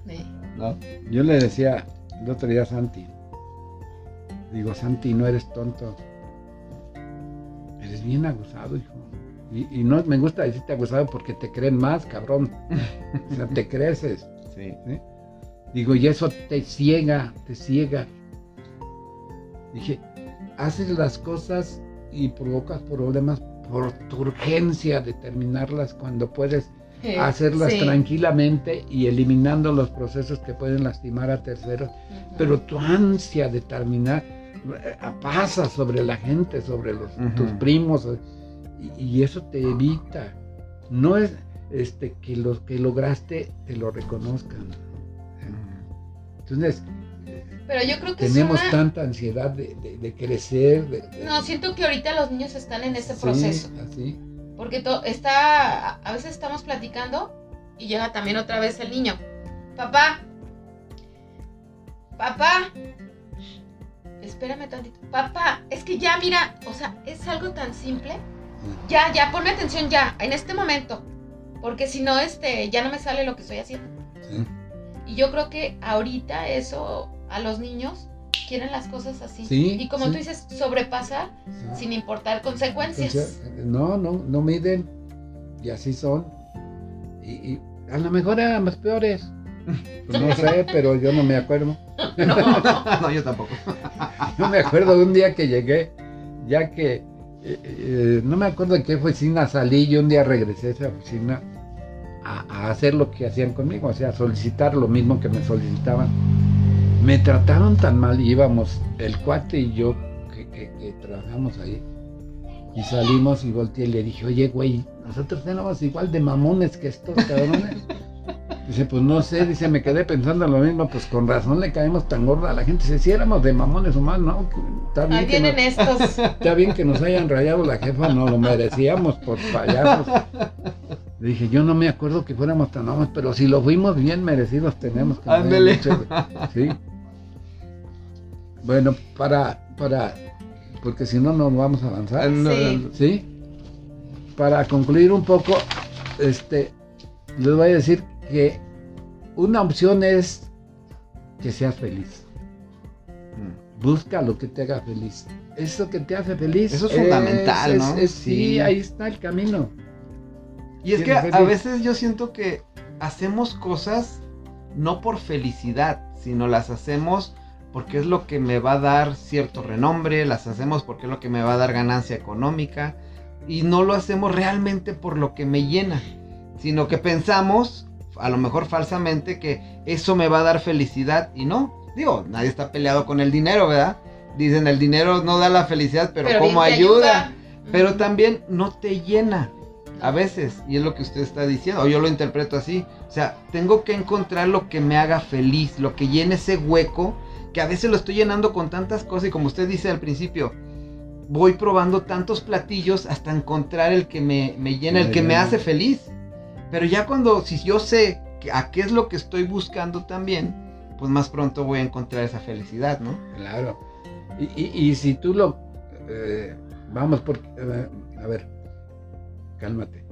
¿No? Yo le decía el otro día a Santi, digo, Santi, no eres tonto, eres bien abusado, hijo. Y, y no me gusta decirte abusado porque te creen más, cabrón. O sea, te creces. Sí. Digo, y eso te ciega, te ciega. Dije, haces las cosas y provocas problemas por tu urgencia de terminarlas cuando puedes hacerlas sí. tranquilamente y eliminando los procesos que pueden lastimar a terceros. Pero tu ansia de terminar eh, pasa sobre la gente, sobre los, tus primos, y, y eso te evita. No es este, que lo que lograste te lo reconozcan. Entonces, Pero yo creo que tenemos una... tanta ansiedad de, de- de crecer. de- No, siento que ahorita los niños están en ese Sí, proceso. así. Porque to- está, a veces estamos platicando y llega también otra vez el niño. Papá, papá, espérame tantito. Papá, es que ya mira, o sea, es algo tan simple. Ya, ya, ponme atención ya, en este momento. Porque si no, este, ya no me sale lo que estoy haciendo. Sí. Y yo creo que ahorita eso a los niños quieren las cosas así. Sí, y como sí. tú dices, sobrepasar Sí. sin importar consecuencias. Entonces, no, no, no miden. Y así son. Y, y a lo mejor eran más peores. Pues no sé, pero yo no me acuerdo. no, yo tampoco. Yo me acuerdo de un día que llegué, ya que eh, eh, no me acuerdo de qué oficina salí, y un día regresé a esa oficina a, a hacer lo que hacían conmigo, o sea, a solicitar lo mismo que me solicitaban. Me trataron tan mal, íbamos el cuate y yo que, que- que trabajamos ahí. Y salimos y volteé y le dije, oye, güey, nosotros tenemos igual de mamones que estos cabrones. Dice, pues no sé, dice, me quedé pensando lo mismo, pues con razón le caemos tan gorda a la gente. Dice, si éramos de mamones humanos, no, está bien, Ahí que nos, estos. está bien que nos hayan rayado la jefa, no lo merecíamos por payasos. Le dije, yo no me acuerdo que fuéramos tan mamones, pero si lo fuimos bien merecidos tenemos. que Ándele. Sí. Bueno, para, para, porque si no, no vamos a avanzar. No, Sí. ¿Sí? Para concluir un poco, este, les voy a decir que una opción es que seas feliz. Mm. Busca lo que te haga feliz. Eso que te hace feliz. Eso es fundamental, es- ¿no? es- sí, Sí. ahí está el camino. Y es que a veces yo siento que hacemos cosas no por felicidad, sino las hacemos porque es lo que me va a dar cierto renombre, las hacemos porque es lo que me va a dar ganancia económica y no lo hacemos realmente por lo que me llena, sino que pensamos, a lo mejor falsamente, que eso me va a dar felicidad y no. Digo, nadie está peleado con el dinero, ¿verdad? Dicen, el dinero no da la felicidad, pero, bien ¿cómo ayuda? Pero también no te llena a veces, y es lo que usted está diciendo, o yo lo interpreto así. O sea, tengo que encontrar lo que me haga feliz, lo que llene ese hueco, que a veces lo estoy llenando con tantas cosas, y como usted dice al principio, voy probando tantos platillos hasta encontrar el que me, me llena, el que me hace feliz. Pero ya cuando, si yo sé que- a qué es lo que estoy buscando también, pues más pronto voy a encontrar esa felicidad, ¿no? Claro. Y, y- y si tú lo... eh, vamos, porque... eh, a ver, cálmate.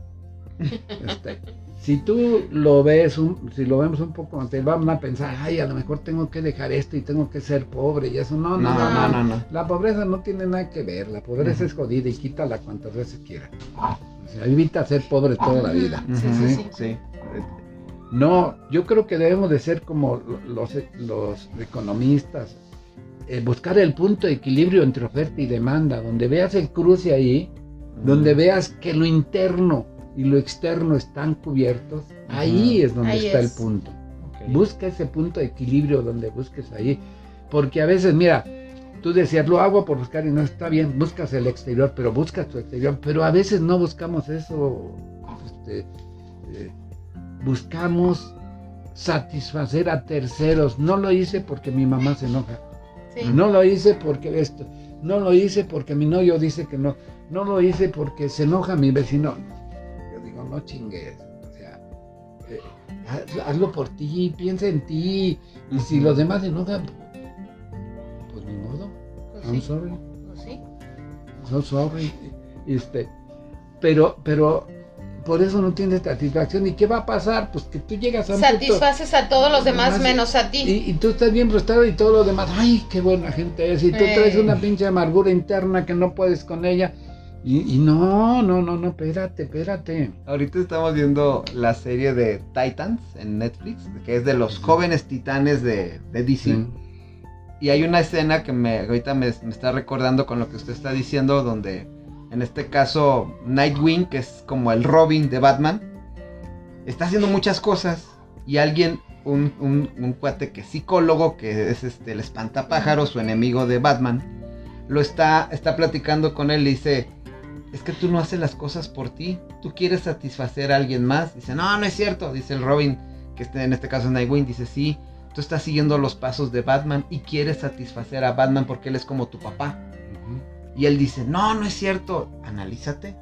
Este, si tú lo ves, un- si lo vemos un poco, te vamos a pensar, ay, a lo mejor tengo que dejar esto y tengo que ser pobre y eso. No, no, No, no, no, no, no. La pobreza no tiene nada que ver, la pobreza es jodida y quítala cuantas veces quiera. O sea, evita ser pobre toda la vida. Sí, sí. sí. No, yo creo que debemos de ser como los, los economistas, eh, buscar el punto de equilibrio entre oferta y demanda, donde veas el cruce ahí, donde veas que lo interno y lo externo están cubiertos, ahí es donde Ahí está es. el punto. Busca ese punto de equilibrio donde busques ahí, porque a veces, mira, tú decías, lo hago por buscar y no está bien, buscas el exterior, pero buscas tu exterior, pero a veces no buscamos eso, este, eh, buscamos satisfacer a terceros. No lo hice porque mi mamá se enoja. Sí. No lo hice porque esto. No lo hice porque mi novio dice que no. No lo hice porque se enoja mi vecino. No chingues. O sea, eh, haz- hazlo por ti, piensa en ti. Y si los demás se enojan, pues ni modo. Pues I'm sí, sorry. pues sí. So sorry. Este, pero, pero por eso no tienes satisfacción. ¿Y qué va a pasar? Pues que tú llegas a un punto Satisfaces a todos los demás Más- menos a ti. y, y tú estás bien frustrado y todo lo demás. Ay, qué buena gente es. Y tú Eh. traes una pinche amargura interna que no puedes con ella. Y, y no, no, no, no, espérate, espérate. Ahorita estamos viendo la serie de Titans en Netflix, que es de los jóvenes titanes de, de DC. Sí. Y hay una escena que me, ahorita me, me está recordando con lo que usted está diciendo, donde en este caso Nightwing, que es como el Robin de Batman, está haciendo muchas cosas y alguien, un, un, un cuate que es psicólogo, que es este, el espantapájaro, su enemigo de Batman, lo está, está platicando con él y dice, es que tú no haces las cosas por ti, tú quieres satisfacer a alguien más. Dice, no, no es cierto, dice el Robin, que este, en este caso es Nightwing, dice, sí, tú estás siguiendo los pasos de Batman y quieres satisfacer a Batman porque él es como tu papá. Y él dice, no, no es cierto, analízate.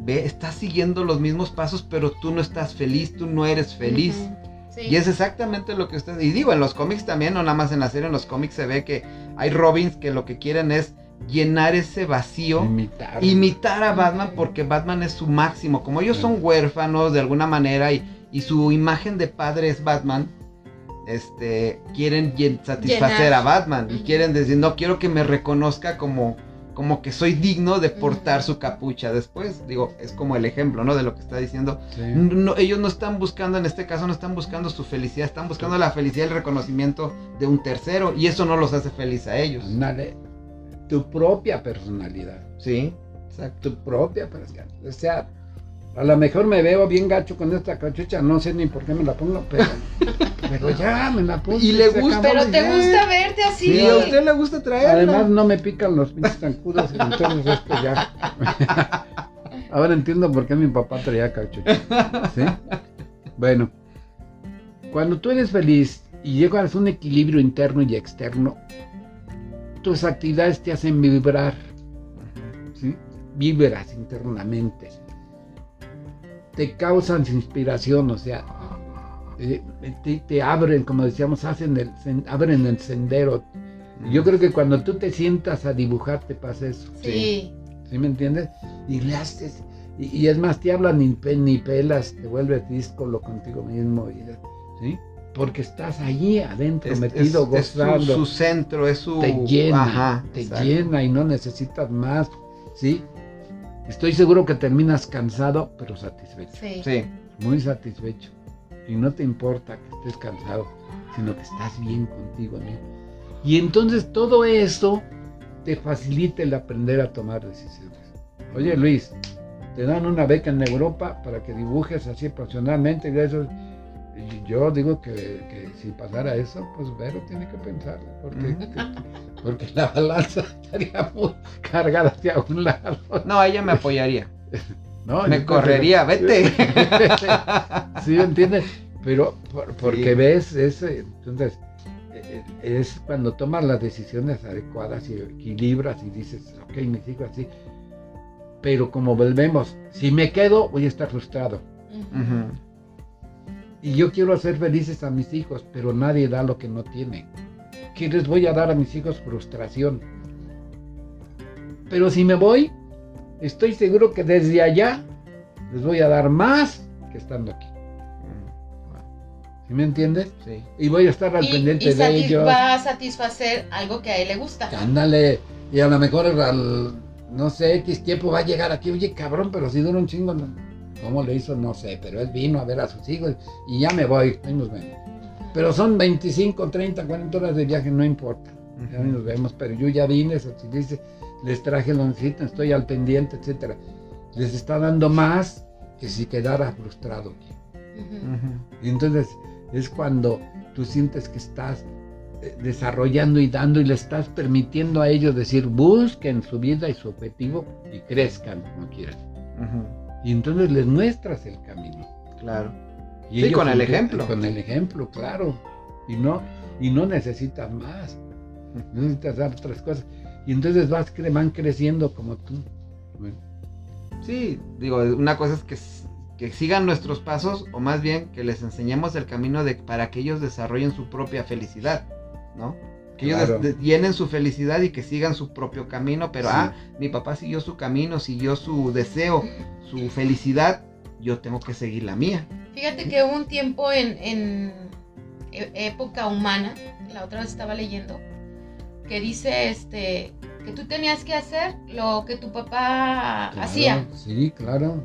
Ve, estás siguiendo los mismos pasos, pero tú no estás feliz, tú no eres feliz. Sí. Y es exactamente lo que usted... Y digo, en los cómics también, no nada más en la serie, en los cómics se ve que hay Robins que lo que quieren es llenar ese vacío Imitar. imitar a Batman porque Batman es su máximo. Como ellos son huérfanos de alguna manera y, y su imagen de padre es Batman, este, quieren llen- satisfacer Llenar. a Batman y quieren decir, no quiero que me reconozca como, como que soy digno de portar su capucha después. Digo, es como el ejemplo, ¿no? De lo que está diciendo. Sí. No, ellos no están buscando, en este caso, no están buscando su felicidad, están buscando la felicidad y el reconocimiento de un tercero. Y eso no los hace feliz a ellos. Ándale, tu propia personalidad. Sí, exacto. Tu propia personalidad. O sea, a lo mejor me veo bien gacho con esta cachucha, no sé ni por qué me la pongo, pero, pero ya me la pongo. Y le gusta, Pero te ya. gusta verte así. Sí, a usted le gusta traerla. Además no me pican los pinches zancudos, entonces esto ya. Ahora entiendo por qué mi papá traía cachucha. ¿Sí? Bueno, cuando tú eres feliz y llegas a un equilibrio interno y externo, tus actividades te hacen vibrar, ¿sí? Vibras internamente. Te causan inspiración, o sea, eh, te, te abren, como decíamos, hacen el, abren el sendero. Yo creo que cuando tú te sientas a dibujar te pasa eso. Sí. ¿Sí me entiendes? Y le haces, y, y es más, te hablan ni, ni pelas, te vuelves díscolo contigo mismo, y, ¿sí? Porque estás allí adentro, Es- metido, es- es su- gozando, su, centro, es su. te llena, Ajá, te exacto. llena y no necesitas más, ¿sí? Estoy seguro que terminas cansado, pero satisfecho, Sí. Sí, muy satisfecho. Y no te importa que estés cansado, sino que estás bien contigo mismo. Y entonces todo eso te facilita el aprender a tomar decisiones. Oye Luis, te dan una beca en Europa para que dibujes así profesionalmente y eso. Yo digo que, que si pasara eso, pues Vero tiene que pensar, porque, porque la balanza estaría muy cargada hacia un lado. No, ella me apoyaría. ¿no? Me correría, que- vete. sí, ¿me entiendes? Pero por- porque Sí. ves, ese, entonces, eh, es cuando tomas las decisiones adecuadas y equilibras y dices, ok, me sigo así. Pero como volvemos, si me quedo, voy a estar frustrado. Ujú. Y yo quiero hacer felices a mis hijos, pero nadie da lo que no tiene. ¿Qué les voy a dar a mis hijos? Frustración. Pero si me voy, estoy seguro que desde allá les voy a dar más que estando aquí. ¿Sí me entiendes? Sí. Y voy a estar al Y, pendiente y de ellos. va a satisfacer algo que a él le gusta. Ándale. Y a lo mejor al, no sé, X tiempo va a llegar aquí. Oye, cabrón, pero si dura un chingo. ¿no? ¿Cómo le hizo? No sé. Pero él vino a ver a sus hijos y ya me voy. Ahí nos vemos. Pero son 25, 30, 40 horas de viaje, no importa. Ya nos vemos. Pero yo ya vine, socialice, les traje lo necesitan, estoy al pendiente, etcétera. Les está dando más que si quedara frustrado. Y entonces es cuando tú sientes que estás eh, desarrollando y dando y le estás permitiendo a ellos decir, busquen su vida y su objetivo y crezcan como quieran. Y entonces les muestras el camino. Claro. Y Sí, con el ejemplo. Con el ejemplo, claro. Y no, y no necesitas más. No necesitas dar otras cosas. Y entonces vas, cre- van creciendo como tú. Bueno, Sí, digo, una cosa es que, que sigan nuestros pasos o más bien que les enseñemos el camino de, para que ellos desarrollen su propia felicidad, ¿no? Que ellos Claro. des- de- llenen su felicidad y que sigan su propio camino, pero Sí. ah, mi papá siguió su camino, siguió su deseo, su felicidad, yo tengo que seguir la mía. Fíjate que hubo un tiempo en, en e- época humana, la otra vez estaba leyendo, que dice este que tú tenías que hacer lo que tu papá claro, hacía. Sí, claro.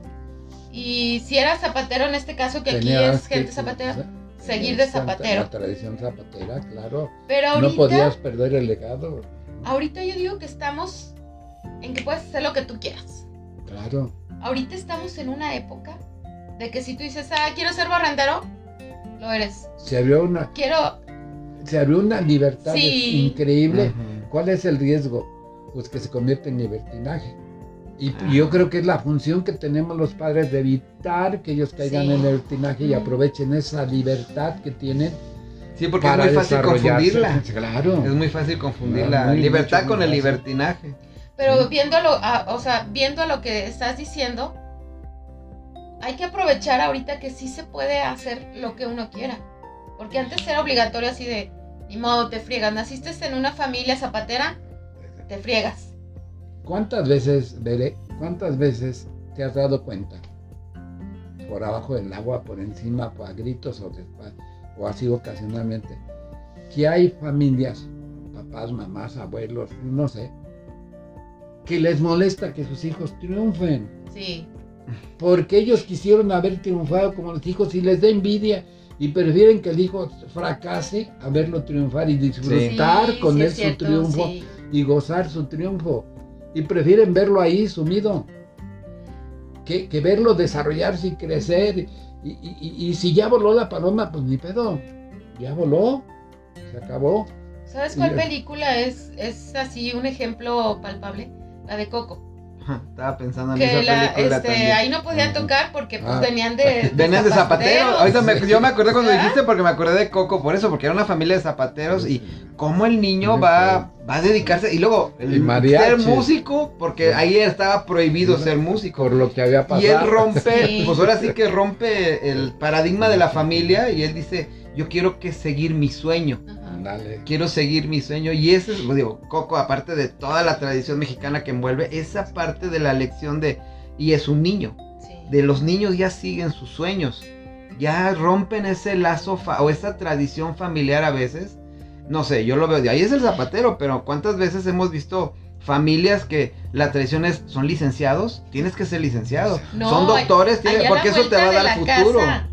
Y si eras zapatero, en este caso que aquí es que- gente zapatera, seguir de zapatero. La tradición zapatera, claro. pero ahorita, No podías perder el legado. ahorita yo digo que estamos en que puedes hacer lo que tú quieras. Claro. Ahorita estamos en una época de que si tú dices, ah, quiero ser barrendero, lo eres. Se abrió una, Quiero, se abrió una libertad Sí. increíble. ¿Cuál es el riesgo? Pues que se convierte en libertinaje. Y Ah. yo creo que es la función que tenemos los padres de evitar que ellos caigan Sí. en el libertinaje y aprovechen esa libertad que tienen Sí, porque para es muy fácil confundirla. Claro. Es muy fácil confundir Ah, la muy- libertad mucho, con el libertinaje. pero Sí. viéndolo, a- o sea, viendo lo que estás diciendo, hay que aprovechar ahorita que sí se puede hacer lo que uno quiera. Porque antes era obligatorio así de, ni modo, te friegas. Naciste en una familia zapatera, te friegas. ¿Cuántas veces, Veré, cuántas veces te has dado cuenta? Por abajo del agua, por encima, por a gritos o, despa- o así ocasionalmente, que hay familias, papás, mamás, abuelos, no sé, que les molesta que sus hijos triunfen. Sí. Porque ellos quisieron haber triunfado como los hijos y les da envidia y prefieren que el hijo fracase a verlo triunfar y disfrutar Sí, con sí él es su triunfo sí. y gozar su triunfo. Y prefieren verlo ahí sumido que, que verlo desarrollarse y crecer. Y, y- y- si ya voló la paloma, pues ni pedo, ya voló, se acabó. ¿Sabes cuál película es, es así un ejemplo palpable? La de Coco. Estaba pensando en Que esa la, película este, también. ahí no podían tocar porque pues Ah. venían de, Venían de zapateros. Ahorita me- yo me acordé cuando ¿Verdad? dijiste porque me acordé de Coco por eso, porque era una familia de zapateros y cómo el niño va, va a dedicarse y luego Y el ser músico, porque ahí estaba prohibido ser músico. Por lo que había pasado. Y él rompe, Sí. pues ahora sí que rompe el paradigma de la familia y él dice, yo quiero que seguir mi sueño. Ajá. Quiero seguir mi sueño y ese es, pues, digo, Coco, aparte de toda la tradición mexicana que envuelve, esa parte de la lección de, y es un niño, Sí. de los niños ya siguen sus sueños, ya rompen ese lazo o esa tradición familiar a veces. No sé, yo lo veo de ahí es el zapatero, pero ¿cuántas veces hemos visto familias que la tradición es son licenciados? Tienes que ser licenciado. No, son doctores, allá tiene- a porque eso te va a dar futuro. casa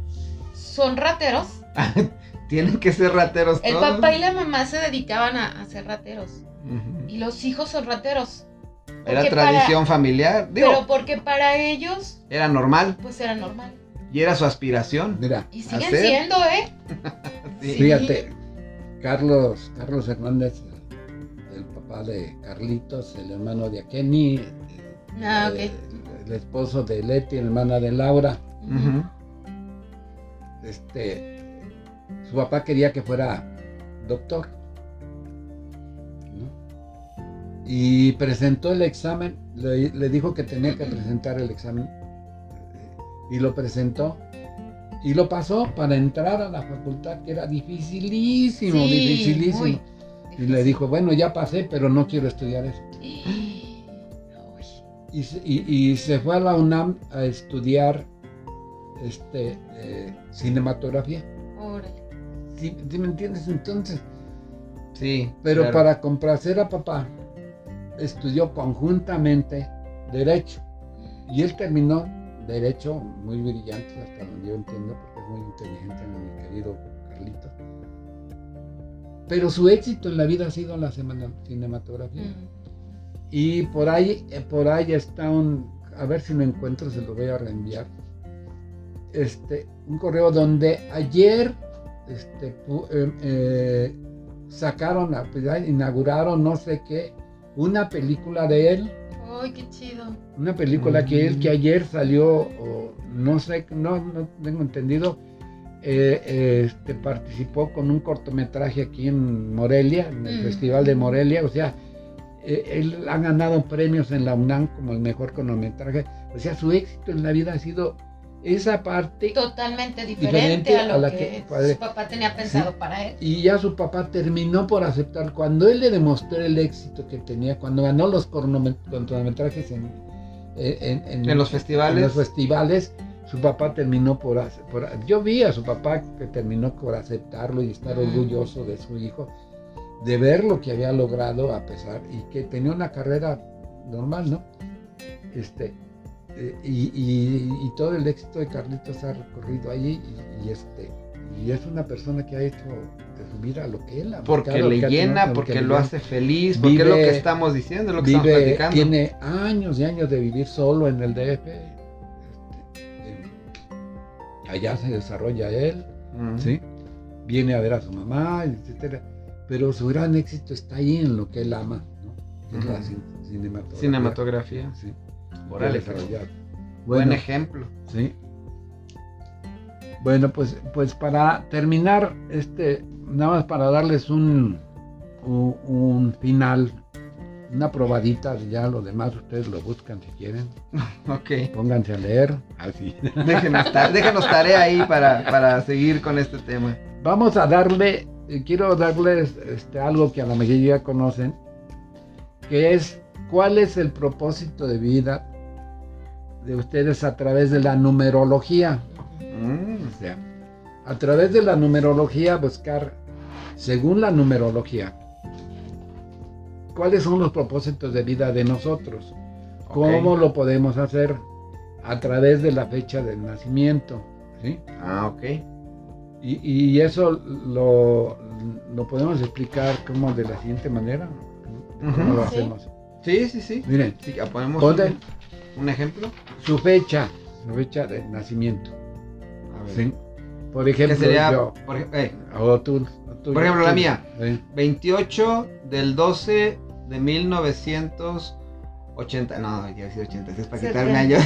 Son rateros. Tienen que ser rateros El todos. papá y la mamá se dedicaban a, a ser rateros. Y los hijos son rateros. Era tradición familiar, digo, Pero porque para ellos, era normal pues era normal. y era su aspiración. Mira, Y siguen Hacer. siendo, ¿eh? Sí. fíjate, Carlos, Carlos Hernández, el papá de Carlitos, el hermano de Akeni, eh, Ah, ok. el esposo de Leti, hermana de Laura. Este, su papá quería que fuera doctor. ¿no? Y presentó el examen, le, le dijo que tenía que presentar el examen. eh, Y lo presentó. Y lo pasó para entrar a la facultad, que era dificilísimo, Sí, dificilísimo. muy Y le dijo, bueno, ya pasé, pero no quiero estudiar eso. Y se fue a la UNAM a estudiar este, eh, cinematografía. ¿Sí, sí me entiendes? Entonces, Sí. pero claro. para complacer a papá, estudió conjuntamente Derecho. Y él terminó Derecho muy brillante, hasta donde yo entiendo, porque es muy inteligente, mi querido Carlito. Pero su éxito en la vida ha sido la semana- cinematografía. Mm. Y por ahí, eh, por ahí está un, a ver si lo encuentro, se lo voy a reenviar. Este, un correo donde ayer este, pu- eh, eh, sacaron, inauguraron no sé qué, una película de él, Ay, qué chido. una película que él que ayer salió, o no sé, no, no tengo entendido, eh, eh, este, participó con un cortometraje aquí en Morelia, en el Mm. Festival de Morelia, o sea, eh, él ha ganado premios en la UNAM como el mejor cortometraje, o sea, su éxito en la vida ha sido esa parte Totalmente diferente, Diferente a lo a la que, que padre. su papá tenía pensado para él. y ya su papá terminó por aceptar, cuando él le demostró el éxito que tenía, cuando ganó los cortometrajes en, en, En los festivales. en los festivales, su papá terminó por, por- Yo vi a su papá que terminó por aceptarlo y estar Mm. orgulloso de su hijo, de ver lo que había logrado a pesar y que tenía una carrera normal, ¿no? Este, eh, y, y- y todo el éxito de Carlitos ha recorrido allí y, y este y es una persona que ha hecho de su vida lo que él ha Porque le tenido, llena, porque que lo hace feliz, porque es lo que estamos diciendo, es lo que estamos platicando. tiene años y años de vivir solo en el DF. este, eh, allá se desarrolla él. ¿sí? Viene a ver a su mamá, etcétera. Pero su gran éxito está ahí en lo que él ama, ¿no? La cin- cinematografía. Cinematografía. Sí. Órale, desarrollado. Buen ejemplo. sí. Bueno, pues, pues para terminar, este, nada más para darles un, un, un final, una probadita, ya lo demás ustedes lo buscan si quieren, Ok. pónganse a leer, así. Déjenos, ta- déjenos tarea ahí para, para seguir con este tema. Vamos a darle, eh, quiero darles este, algo que a la mayoría conocen, que es cuál es el propósito de vida de ustedes a través de la numerología. Mm. O sea, a través de la numerología buscar, según la numerología, cuáles son los propósitos de vida de nosotros, cómo lo podemos hacer a través de la fecha del nacimiento, ¿sí? Ah, ok. Y, y eso lo, lo podemos explicar como de la siguiente manera. ¿Cómo lo Sí. hacemos? Sí, sí, sí. Miren, Sí, ponemos Ponte- un, un ejemplo. su fecha, su fecha de nacimiento. A ver. ¿sí? Por ¿Qué ejemplo, sería? yo, Por, eh, o tú, o tú- Por ejemplo, la tú, mía. ¿sí? 28 del 12 de 1980. No, ya 80, es para quitarme años.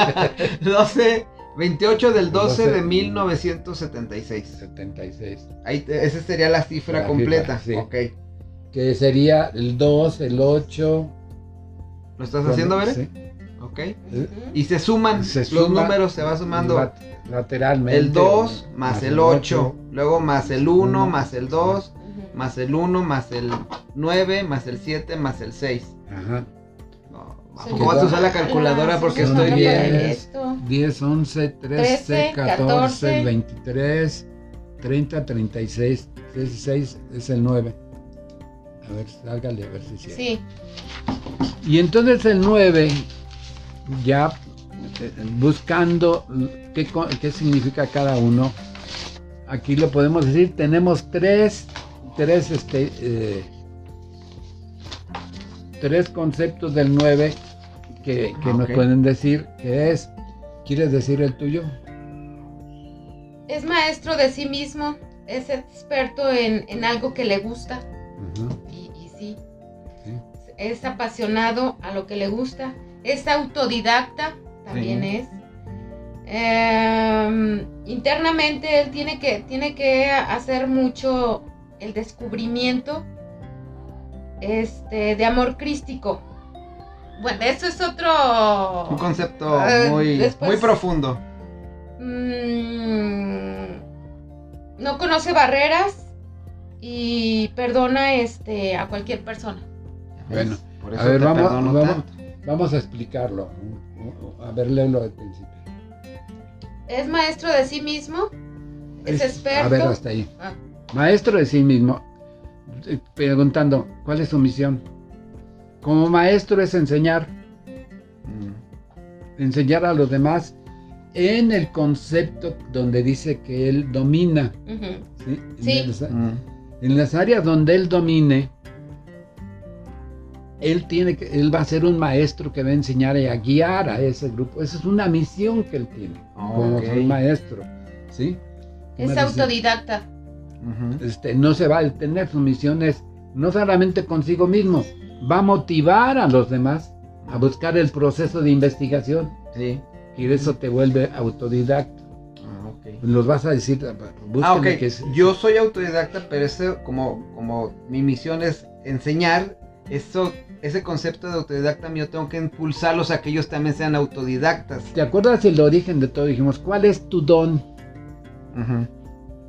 12, 28 del 12 de 12. 1976. 76. Ahí, te- esa sería la cifra La completa. cifra, sí. Ok. Que sería el 2, el 8. ¿Lo estás haciendo, Bere? Sí. Ok. Y se suman. Se los suma números se va sumando. lat- lateralmente. El 2 más el 8. Luego más el 1 Uno. más el 2. Ujú. Más el 1 más el 9 más el 7 más el 6. Ajá. No, ¿a Se poco me vas a usar la calculadora Ah, porque estoy bien? para esto. 10, 11, 13, 13, 14, 14, 23, 30, 36. 16 es el 9. A ver, sálgale a ver si es cierto. Sí. Y entonces el 9, ya eh, buscando qué, qué significa cada uno, aquí lo podemos decir, tenemos tres, tres, este, eh, tres conceptos del 9 que, que nos Ok. pueden decir, que es, ¿quieres decir el tuyo? Es maestro de sí mismo, es experto en, en algo que le gusta. Y, y sí, sí. es apasionado a lo que le gusta. Es autodidacta, también Sí. es. Em, internamente él tiene que, tiene que hacer mucho el descubrimiento este, de amor crístico. Bueno, eso es otro... Un concepto Eh, muy, después- muy profundo. Mm, no conoce barreras y perdona este a cualquier persona. Bueno, por a eso ver, te vamos- perdono vamos- tanto. Vamos a explicarlo. A ver, léelo al principio. Es maestro de sí mismo, es, A experto. ver, hasta ahí. Ah, Maestro de sí mismo, eh, preguntando, ¿cuál es su misión? Como maestro es enseñar, Mm, enseñar a los demás en el concepto donde dice que él domina. Sí. En, las, mm, en las áreas donde él domine, él tiene que, él va a ser un maestro que va a enseñar y a guiar a ese grupo. Esa es una misión que él tiene como Ok. un maestro, ¿sí? Es autodidacta. este, no se va a detener, su misión es no solamente consigo mismo, va a motivar a los demás a buscar el proceso de investigación Sí. y eso te vuelve autodidacta. Ah. Los vas a decir, búsquenle Ah, ok. que es- Yo soy autodidacta, pero ese, como, como mi misión es enseñar, eso, ese concepto de autodidacta mío tengo que impulsarlos a que ellos también sean autodidactas. ¿Te acuerdas el origen de todo? Dijimos, ¿cuál es tu don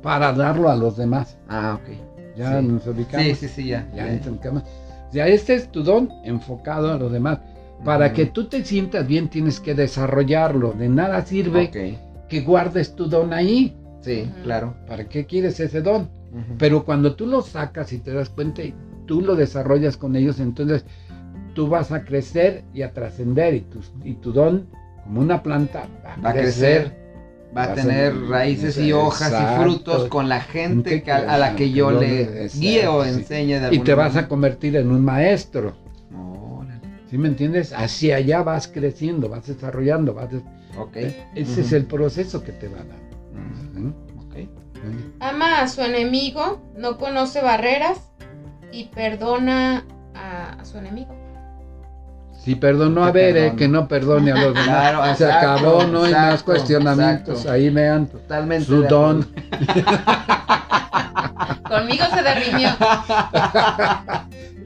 para darlo a los demás? Ah, ok. Ya Sí. nos ubicamos. Sí, sí, sí, ya. Ya ya. sea, este es tu don enfocado a los demás. Para que tú te sientas bien tienes que desarrollarlo. De nada sirve que guardes tu don ahí. Sí, claro. ¿Para qué quieres ese don? Pero cuando tú lo sacas y te das cuenta y tú lo desarrollas con ellos, entonces tú vas a crecer y a trascender y tu, y tu don, como una planta, Va a crecer. Va a Va a tener raíces y hojas y frutos con la gente que- a, a la que yo le exacto, guíe o sí. enseñe de Y te vas a convertir en un maestro. Órale. ¿Sí me entiendes? Hacia allá vas creciendo, vas desarrollando, vas des- Ok. ese es el proceso que te va a dar. Ama a su enemigo, no conoce barreras y perdona a, a su enemigo. Si perdonó a Bere, perdono. que no perdone a los demás. Claro, Se exacto, acabó, no hay más cuestionamientos. exacto. Ahí vean Totalmente. su don. Conmigo se derrimió.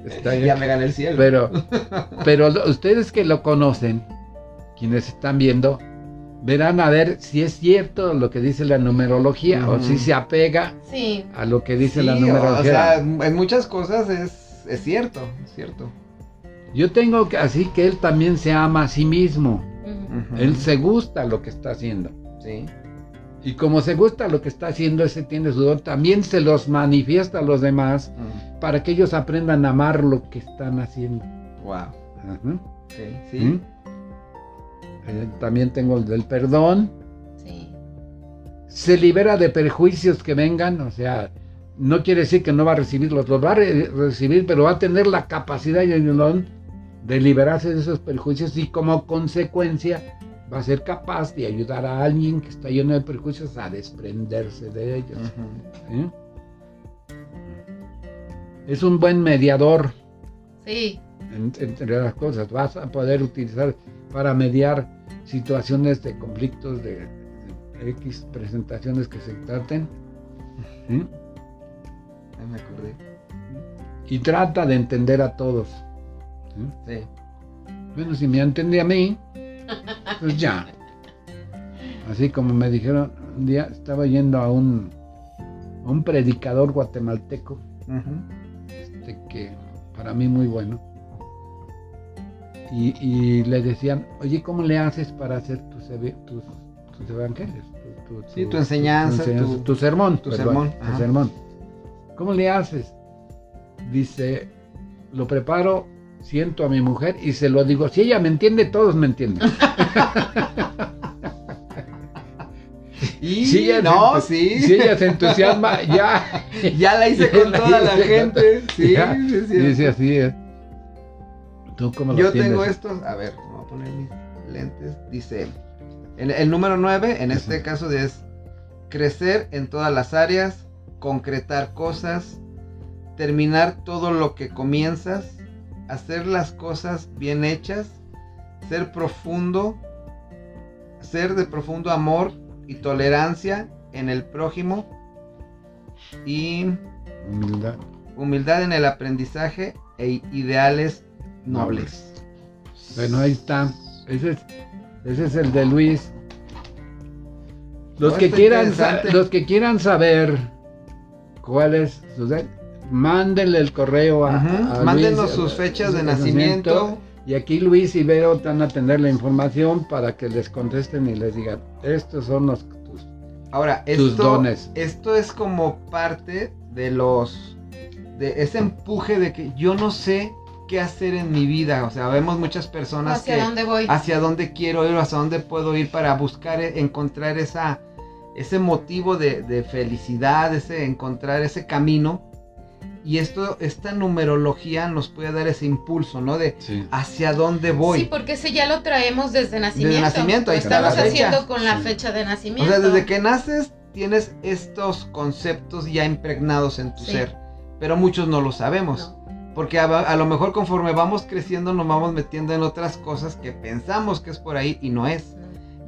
Está. Ya me gané el cielo. Pero, pero ustedes que lo conocen, quienes están viendo, verán a ver si es cierto lo que dice la numerología o Ujú. si se apega Sí. a lo que dice Sí, la o- numerología. O sea, en muchas cosas es, es cierto, es cierto. Yo tengo que, así que él también se ama a sí mismo. Ujú. Él se gusta lo que está haciendo. Sí. Y como se gusta lo que está haciendo, ese tiene su don, también se los manifiesta a los demás para que ellos aprendan a amar lo que están haciendo. Wow. Ajá. Ok, sí. ¿Mm? Eh, también tengo el del perdón. Sí. Se libera de perjuicios que vengan, o sea, no quiere decir que no va a recibirlos, los va a re- recibir, pero va a tener la capacidad y el don de liberarse de esos perjuicios y como consecuencia va a ser capaz de ayudar a alguien que está lleno de perjuicios a desprenderse de ellos. ¿eh? Es un buen mediador Sí. en- entre las cosas. Vas a poder utilizar para mediar situaciones de conflictos de, de X presentaciones que se traten. ¿sí? Ahí me acordé. Y trata de entender a todos. ¿sí? Sí. Bueno, si me entiende a mí, pues ya. Así como me dijeron, un día estaba yendo a un, a un predicador guatemalteco, este, que para mí muy bueno. Y, y le decían, oye, ¿cómo le haces para hacer tus, tus, tus evangelios? Tu, tu- Sí, tu enseñanza, tu- tu sermón. tu perdón, sermón, tu sermón. ¿Cómo le haces? Dice, lo preparo, siento a mi mujer y se lo digo. Si ella me entiende, todos me entienden. Y Si ella no, sí. Si ella se entusiasma, ya. Ya la hice Ya con la toda la hice con gente. Sí, sí, Y dice así es. ¿Tú cómo lo Yo tienes? tengo estos, a ver, voy a poner mis lentes. Dice, el, el número 9, en este caso es crecer en todas las áreas, concretar cosas, terminar todo lo que comienzas, hacer las cosas bien hechas, ser profundo, ser de profundo amor y tolerancia en el prójimo y Humildad. humildad en el aprendizaje e ideales nobles. Bueno, ahí está. Ese es, ese es el de Luis. Los que quieran los que quieran saber cuál es mándenle el correo a, Mándenos Luis, sus fechas de nacimiento. Y aquí Luis y Vero van a tener la información para que les contesten y les digan, estos son los tus Ahora, Tus esto, dones. esto es como parte de los. de ese empuje de que yo no sé qué hacer en mi vida. O sea, vemos muchas personas ¿Hacia que. dónde voy? hacia dónde quiero ir o hacia dónde puedo ir para buscar, eh, encontrar esa, ese motivo de, de felicidad, ese encontrar ese camino. Y esto, esta numerología nos puede dar ese impulso, ¿no? De Sí. hacia dónde voy. Sí, porque ese ya lo traemos desde nacimiento. nacimiento, ahí está Estamos la fecha. haciendo con la Sí. fecha de O nacimiento. sea, desde que naces tienes estos conceptos ya impregnados en tu Sí. ser, pero muchos no lo sabemos. No. Porque a, a lo mejor conforme vamos creciendo nos vamos metiendo en otras cosas que pensamos que es por ahí y no es.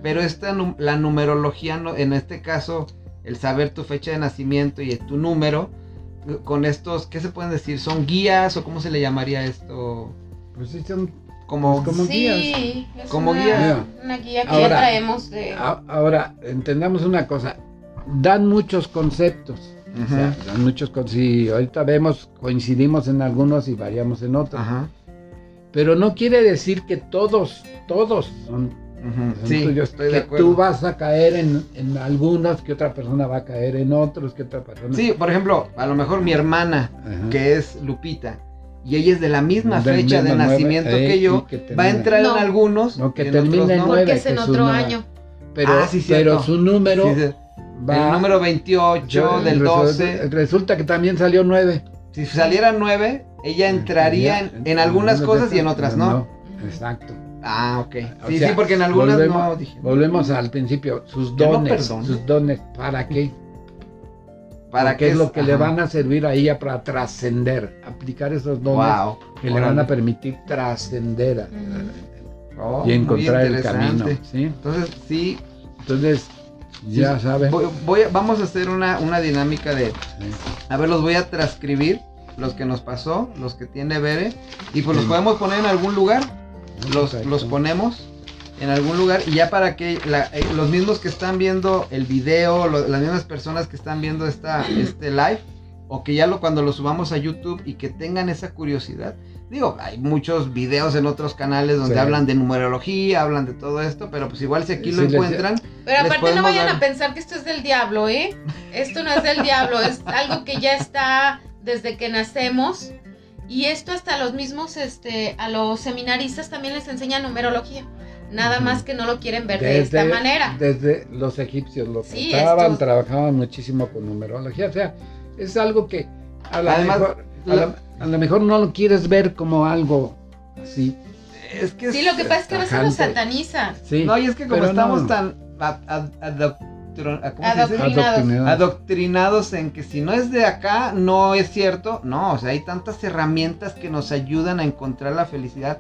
Pero esta, la numerología, no- en este caso, el saber tu fecha de nacimiento y tu número, con estos, ¿qué se pueden decir? ¿Son guías o cómo se le llamaría esto? Pues sí, son- Como, Pues como- Sí, es Como una, guía. una guía que Ahora- ya traemos de... A- Ahora, entendamos una cosa. Dan muchos conceptos. O sea, Ujú. dan muchos. Y ahorita vemos, coincidimos en algunos y variamos en otros. Ajá. Pero no quiere decir que todos, todos son, Sí, tuyos. estoy de que acuerdo. tú vas a caer en, en algunos, que otra persona va a caer en otros, que otra persona. Sí, por ejemplo, a lo mejor mi hermana, que es Lupita, y ella es de la misma Del fecha de nacimiento eh, que yo, que va a entrar No. en algunos. No, que en en no. nueve. Porque es en que es otro año. Pero, Ah, sí, pero su número Sí, sí. Va. El número 28 del resulta- 12. Resulta que también salió nueve. Si saliera 9, ella entraría en, en algunas cosas y en otras no. Exacto. Ah, ok. O Sí, sea, sí, porque en algunas volvemos, no dije. volvemos al principio. Sus no dones. sus dones. ¿Para qué? ¿Para Porque es lo que le van a servir a ella para trascender. Aplicar esos dones Wow. que le van a permitir trascender Mm. Oh, y muy encontrar el camino. ¿sí? Entonces, sí, Entonces, ya saben. voy- voy a- vamos a hacer una, una dinámica de. Sí. A ver, los voy a transcribir. Los que nos pasó, los que tiene Bere. Y pues los podemos poner en algún lugar. Los, los ponemos en algún lugar. Y ya para que la- eh, los mismos que están viendo el video, lo- las mismas personas que están viendo esta, este live. O que ya lo, cuando lo subamos a YouTube y que tengan esa curiosidad. Digo, hay muchos videos en otros canales donde Sí. hablan de numerología, hablan de todo esto, pero pues igual si aquí Sí, lo encuentran, Pero aparte no vayan dar- a pensar que esto es del diablo, ¿eh? Esto no es del diablo, es algo que ya está desde que nacemos. Y esto hasta los mismos, este, a los seminaristas también les enseña numerología. Nada más que no lo quieren ver de esta manera. Desde los egipcios lo Sí, trataban, estos- trabajaban muchísimo con numerología. O sea, es algo que a lo, Además, mejor, a, la- lo, a lo mejor no lo quieres ver como algo así. es que Sí, lo que pasa es que a veces lo satanizan. Sí, No, y es que como estamos no. tan a- a- adoctro- a- ¿cómo se dice? Adoctrinados. Adoctrinados. adoctrinados en que si no es de acá, no es cierto. No, o sea, hay tantas herramientas que nos ayudan a encontrar la felicidad,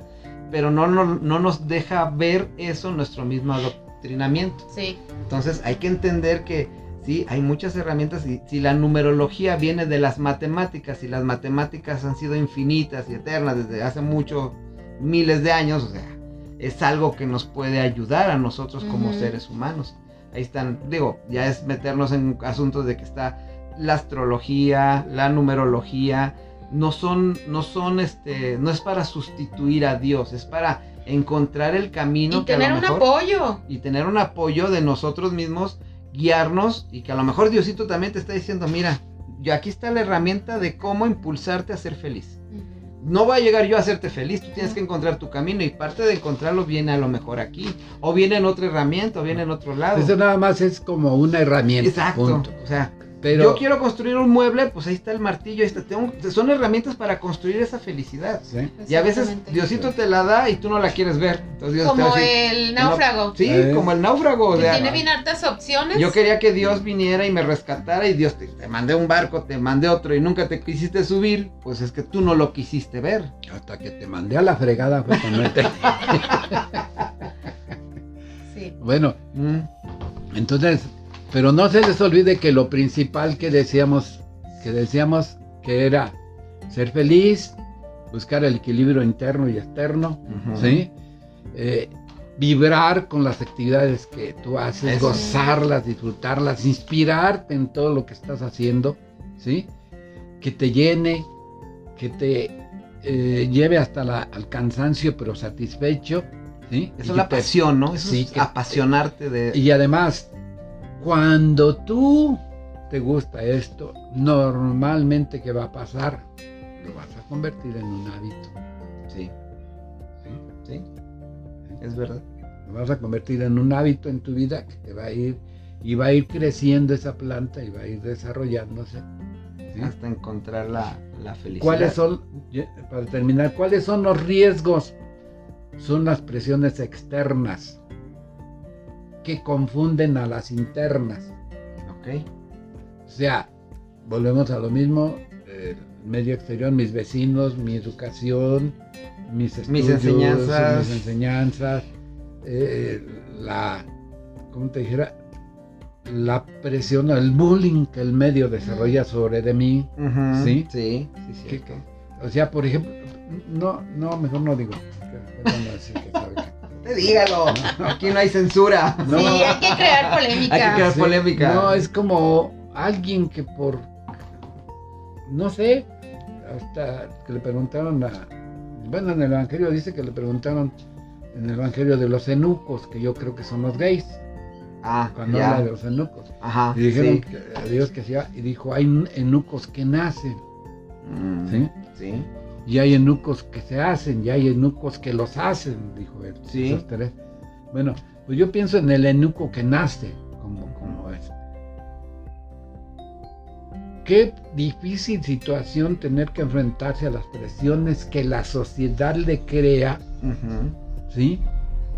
pero no, no, no nos deja ver eso nuestro mismo adoctrinamiento. Sí. Entonces hay que entender que sí, hay muchas herramientas y si la numerología viene de las matemáticas y las matemáticas han sido infinitas y eternas desde hace muchos miles de años, o sea, es algo que nos puede ayudar a nosotros como seres humanos. Ahí están, digo, ya es meternos en asuntos de que está la astrología, la numerología, no son, no son, este, no es para sustituir a Dios, es para encontrar el camino Y que a lo tener un apoyo. y tener un apoyo de nosotros mismos, guiarnos y que a lo mejor Diosito también te está diciendo, mira, yo aquí está la herramienta de cómo impulsarte a ser feliz. No va a llegar yo a hacerte feliz, tú tienes que encontrar tu camino y parte de encontrarlo viene a lo mejor aquí, o viene en otra herramienta, o viene en otro lado. Eso nada más es como una herramienta. Exacto. punto. O sea, Pero yo quiero construir un mueble, pues ahí está el martillo, ahí está, tengo- son herramientas para construir esa felicidad. ¿sí? Y a veces. Diosito te la da y tú no la quieres ver. Entonces Dios te va Como a decir, el náufrago. sí, Eh. como el náufrago. o que sea, tiene bien hartas opciones. Yo quería que Dios viniera y me rescatara y Dios te, te mandé un barco, te mandé otro y nunca te quisiste subir, pues es que tú no lo quisiste ver. Hasta que te mandé a la fregada fue cuando te- Sí. Bueno, Mm, entonces, pero no se les olvide que lo principal que decíamos, que decíamos que era ser feliz, buscar el equilibrio interno y externo, ujú. ¿sí? Eh, vibrar con las actividades que tú haces, Eso. gozarlas, disfrutarlas, inspirarte en todo lo que estás haciendo, ¿sí? Que te llene, que te eh, lleve hasta la, al cansancio, pero satisfecho, ¿sí? Eso Y es la te- pasión, ¿no? Eso sí, es apasionarte de... Y además, cuando tú te gusta esto, normalmente ¿qué va a pasar? Lo vas a convertir en un hábito. Sí, ¿sí? sí, es verdad. Lo vas a convertir en un hábito en tu vida que te va a ir y va a ir creciendo esa planta y va a ir desarrollándose. ¿sí? Hasta encontrar la, la felicidad. ¿Cuáles son, para terminar, cuáles son los riesgos? Son las presiones externas que confunden a las internas. Ok, O sea, volvemos a lo mismo, el medio exterior, mis vecinos, mi educación, mis estudios, enseñanzas. mis enseñanzas, eh, la, ¿cómo te dijera? La presión, el bullying que el medio desarrolla sobre de mí. Ujú, ¿Sí? Sí, sí, ¿Qué- cierto. O sea, por ejemplo, no, no, mejor no digo. que- no que dígalo, aquí no hay censura. No. Sí, hay que crear Hay que polémica. crear polémica. No, es como alguien que por, no sé, hasta que le preguntaron a, bueno, en el Evangelio dice que le preguntaron en el Evangelio de los eunucos, que yo creo que son los gays, Ah, cuando ya. habla de los eunucos. Ajá, Y dijeron sí. que a Dios que hacía, y dijo, hay eunucos que nacen, Mm, ¿sí? Sí. Y hay eunucos que se hacen, y hay eunucos que los hacen, dijo él. Sí. esos tres. Bueno, pues yo pienso en el eunuco que nace, como, como es. Qué difícil situación tener que enfrentarse a las presiones que la sociedad le crea, ¿sí?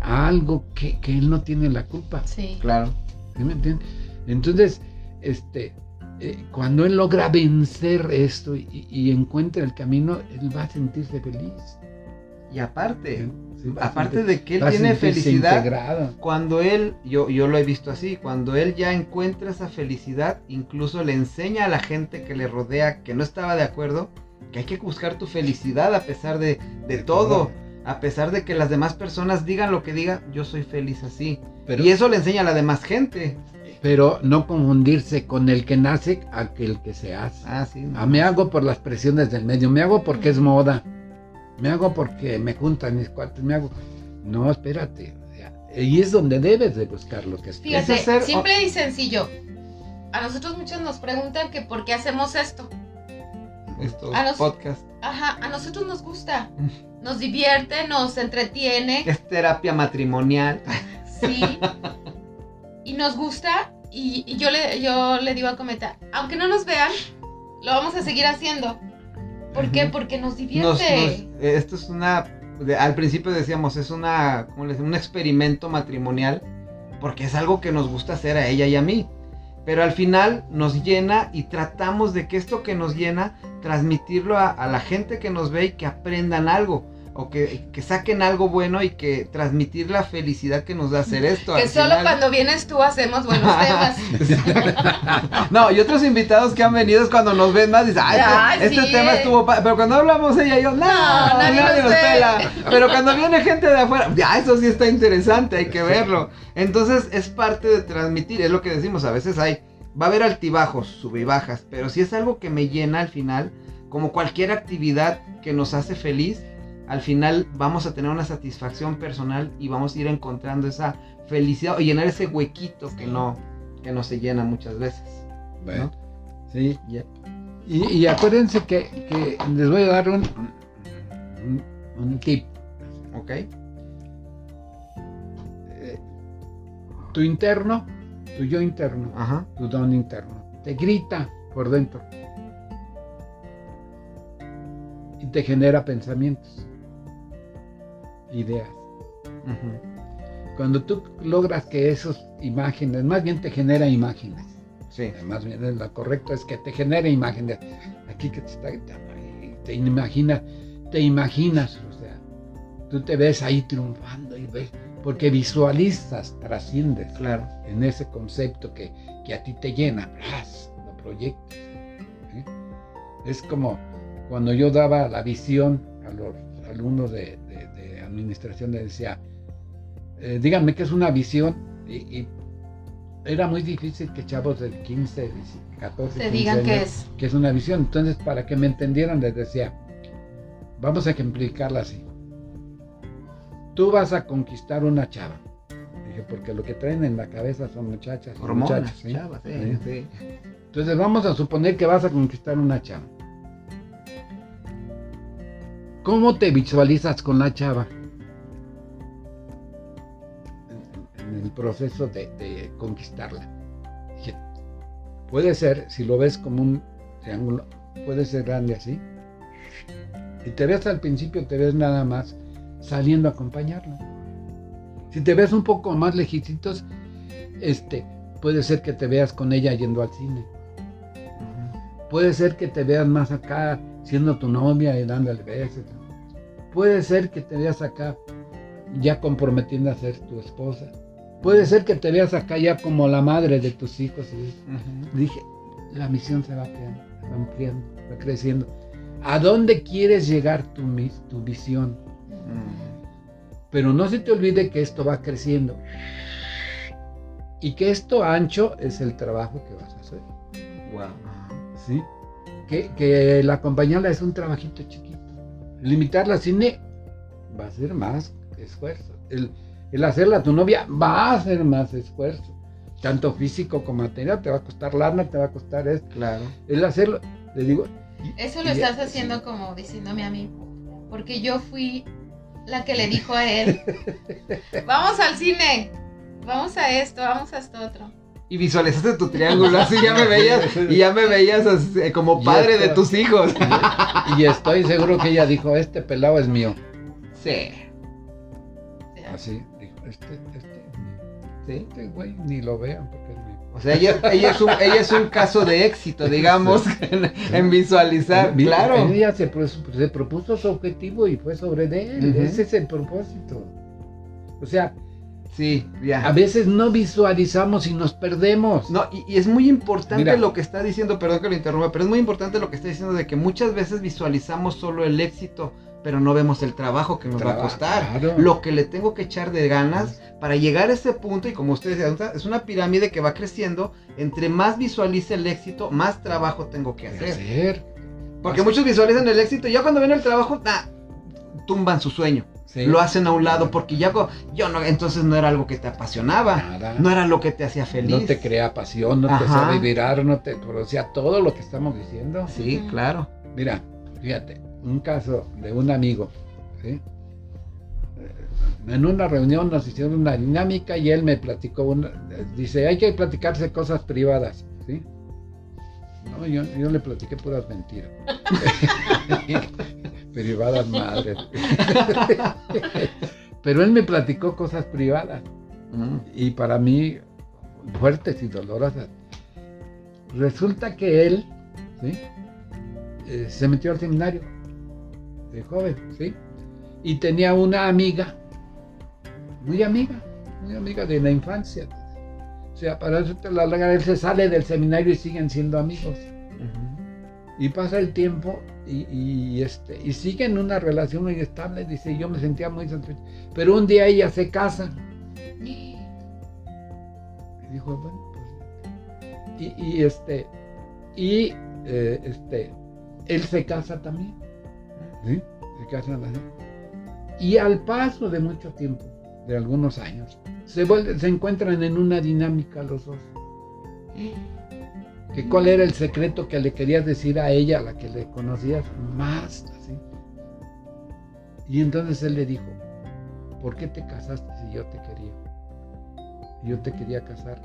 A algo que, que él no tiene la culpa. Sí. Claro. ¿Sí me entiendes? Entonces, este, eh, cuando él logra vencer esto y, y encuentra el camino, él va a sentirse feliz. Y aparte, Sí, aparte sentir- de que él tiene felicidad, integrado. cuando él, yo, yo lo he visto así, cuando él ya encuentra esa felicidad, incluso le enseña a la gente que le rodea que no estaba de acuerdo, que hay que buscar tu felicidad a pesar de, de todo, a pesar de que las demás personas digan lo que digan, yo soy feliz así. Pero, y eso le enseña a la demás gente. Pero no confundirse con el que nace a que el que se hace. Ah, sí. no. Ah, me hago por las presiones del medio, me hago porque es moda. me hago porque me juntan mis cuates, me hago. No, espérate. o sea, y es donde debes de buscar lo que es. Fíjate, Es hacer- simple y sencillo. A nosotros muchos nos preguntan que por qué hacemos esto. Estos A los- podcasts. Ajá, a nosotros nos gusta. Nos divierte, nos entretiene. Es terapia matrimonial. Sí. Y nos gusta. Y, y yo, le, yo le digo a Cometa, aunque no nos vean, lo vamos a seguir haciendo. ¿Por qué? Porque nos divierte. nos- eh, esto es una. de- al principio decíamos, es una. ¿cómo le decimos? Un experimento matrimonial. Porque es algo que nos gusta hacer a ella y a mí. Pero al final nos llena y tratamos de que esto que nos llena, transmitirlo a, a la gente que nos ve y que aprendan algo. O que, que saquen algo bueno y que transmitir la felicidad que nos da hacer esto. que solo final. cuando vienes tú hacemos buenos temas. No, y otros invitados que han venido es cuando nos ven más dicen, "Ay, este, este sí, tema eh. estuvo pa-". Pero cuando hablamos ella y yo, no, nadie, nadie nos nos ve". pela. Pero cuando viene gente de afuera, ya, eso sí está interesante, hay que verlo. Entonces es parte de transmitir, es lo que decimos, a veces hay, va a haber altibajos, sub y bajas, pero si es algo que me llena al final, como cualquier actividad que nos hace feliz, al final vamos a tener una satisfacción personal y vamos a ir encontrando esa felicidad o llenar ese huequito que no, que no se llena muchas veces. Bueno, sí. Y, y acuérdense que, que les voy a dar un, un, un tip. ¿Ok? Eh, tu interno, tu yo interno, Ajá. tu don interno, te grita por dentro. Y te genera pensamientos, ideas. Cuando tú logras que esas imágenes, más bien te genera imágenes. Sí. Más bien es lo correcto es que te genere imágenes. Aquí que te está te imaginas, te imaginas, o sea, tú te ves ahí triunfando y ves, porque visualizas, trasciendes Claro. en ese concepto que, que a ti te llena, ¡plas! lo proyectas. ¿eh? Es como cuando yo daba la visión a los alumnos de administración, les decía, eh, díganme qué es una visión, y, y era muy difícil que chavos de 15, 10, 14, Te 15 digan qué años, es. que es una visión. Entonces, para que me entendieran, les decía, vamos a ejemplificarla así. Tú vas a conquistar una chava. Dije, porque lo que traen en la cabeza son muchachas. Hormonas, ¿sí? chavas, sí, Sí. sí. Entonces, vamos a suponer que vas a conquistar una chava. ¿Cómo te visualizas con la chava? En, en el proceso de, de conquistarla. Dije, puede ser, si lo ves como un triángulo, puede ser grande así. Y te ves al principio, te ves nada más saliendo a acompañarla. Si te ves un poco más lejitos, este, puede ser que te veas con ella yendo al cine. Puede ser que te veas más acá siendo tu novia y dándole besos. Puede ser que te veas acá ya comprometiendo a ser tu esposa. Puede ser que te veas acá ya como la madre de tus hijos. y-. Dije, la misión se va creando, va ampliando, va creciendo. ¿A dónde quieres llegar tu, tu visión? Mm. Pero no se te olvide que esto va creciendo. Y que esto ancho es el trabajo que vas a hacer. Wow. ¿sí? Que, que la acompañarla es un trabajito chiquito. Limitarla al cine va a ser más esfuerzo. El, el hacerla tu novia va a ser más esfuerzo. Tanto físico como material. Te va a costar lana, te va a costar esto. Claro. El hacerlo, le digo, Eso lo Y- estás haciendo como diciéndome a mí. Porque yo fui la que le dijo a él, vamos al cine, vamos a esto, vamos a esto otro. Y visualizaste tu triángulo, así ya me veías, y ya me veías así, eh, como padre de tus hijos. y estoy seguro que ella dijo, este pelado es mío. Sí. Así, dijo, este, este es mío. Sí. Este güey ni lo vean porque es mío. O sea, ella, ella, es un, ella es un caso de éxito, digamos, en, en visualizar. Vi- Claro. Ella se, se propuso su objetivo y fue sobre de él. Ese es el propósito. O sea, Sí, ya. a veces no visualizamos y nos perdemos. No, y, y es muy importante Mira. lo que está diciendo, perdón que lo interrumpa, pero es muy importante lo que está diciendo de que muchas veces visualizamos solo el éxito, pero no vemos el trabajo que nos va a costar. claro. Lo que le tengo que echar de ganas para llegar a ese punto, y como ustedes decían, es una pirámide que va creciendo, entre más visualice el éxito, más trabajo tengo que hacer. hacer. Porque muchos visualizan el éxito y ya cuando ven el trabajo, nah, tumban su sueño. Sí. Lo hacen a un lado porque ya yo no, entonces no era algo que te apasionaba, Nada. no era lo que te hacía feliz. No te crea pasión, no te Ajá. sabe vibrar, no te producía todo lo que estamos diciendo. Sí, claro. Mira, fíjate, un caso de un amigo, ¿sí? En una reunión nos hicieron una dinámica y él me platicó, una, dice, hay que platicarse cosas privadas, ¿sí? No, yo, yo le platiqué puras mentiras. privadas madres. Pero él me platicó cosas privadas Mm, y para mí fuertes y dolorosas. Resulta que él ¿sí? Eh, se metió al seminario de joven, ¿sí? Y tenía una amiga, muy amiga, muy amiga de la infancia. O sea, para eso te la larga, él se sale del seminario y siguen siendo amigos. ujú. Y pasa el tiempo y, este, y siguen una relación muy estable. Dice, yo me sentía muy satisfecho. Pero un día ella se casa. Y dijo, bueno, pues. Y, este. Y eh, este. Él se casa también. ¿sí? Se casan. Y al paso de mucho tiempo, de algunos años, se, se encuentran en una dinámica los dos. Que cuál era el secreto que le querías decir a ella, a la que le conocías más, así. Y entonces él le dijo, ¿por qué te casaste si yo te quería? Yo te quería casar.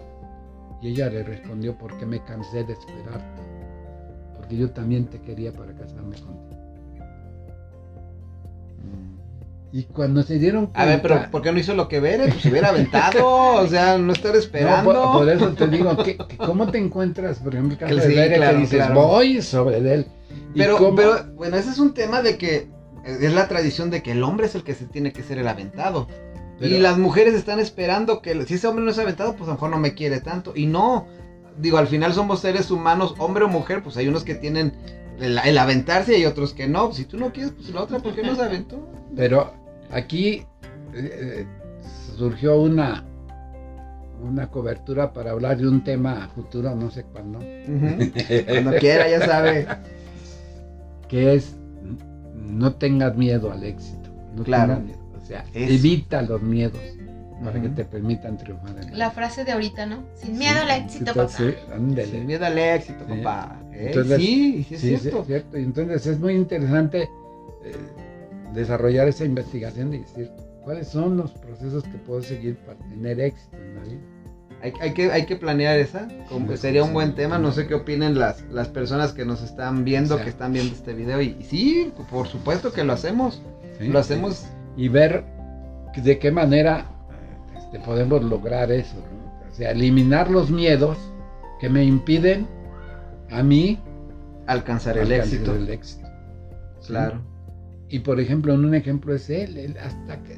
Y ella le respondió, porque me cansé de esperarte. Porque yo también te quería para casarme contigo. Y cuando se dieron cuenta... A ver, pero ¿por qué no hizo lo que Bere? Pues se hubiera aventado, o sea, no estar No, esperando. por, por eso te digo, ¿cómo te encuentras, por ejemplo, el caso de sí, Bere, claro, que dices, claro. voy sobre él? ¿Y Pero, cómo? pero, bueno, ese es un tema de que es la tradición de que el hombre es el que se tiene que ser el aventado. Pero- y las mujeres están esperando que si ese hombre no es aventado, pues a lo mejor no me quiere tanto. Y no, digo, al final somos seres humanos, hombre o mujer, pues hay unos que tienen el, el aventarse y hay otros que no. Si tú no quieres, pues la otra, ¿por qué no se aventó? Pero aquí eh, eh, surgió una, una cobertura para hablar de un tema futuro, no sé cuándo. Cuando quiera, ya sabe. que es no tengas miedo al éxito. No Claro. tengas miedo, o sea, Eso. evita los miedos para que te permitan triunfar en La frase de ahorita, ¿no? Sin miedo al éxito, papá. Sí, ándele. Sin miedo al éxito, Sí. papá. Eh, Entonces, sí, sí es Sí, sí, cierto. es cierto. Y entonces es muy interesante eh, desarrollar esa investigación y decir cuáles son los procesos que puedo seguir para tener éxito en la vida. Hay, hay que, hay que planear esa. como que sería un buen tema. No sé qué opinen las, las personas que nos están viendo, que están viendo este video. Y, y sí, por supuesto que lo hacemos. ¿sí? Lo hacemos. Y ver de qué manera este, podemos lograr eso. ¿no? O sea, eliminar los miedos que me impiden a mí Alcanzar el alcanzar éxito. el éxito. ¿sí? Claro. Y por ejemplo, en un ejemplo es él, él hasta que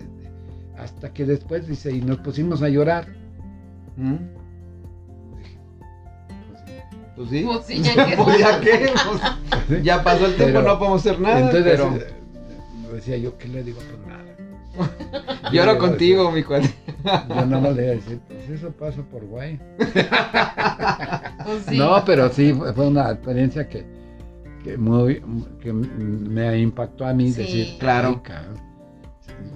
hasta que después dice, y nos pusimos a llorar. ¿Mm? Pues, Pues sí. Pues sí, ya que- Pues ya pues, ya pasó el tiempo, Pero- no podemos hacer nada. Entonces, pero eh, decía yo, ¿qué le digo? Pues nada. lloro contigo, mi cuate. Yo no le iba a decir, pues eso pasa por guay. Pues sí. No, pero sí, fue una experiencia que, que, muy, que me impactó a mí Sí. decir, Claro.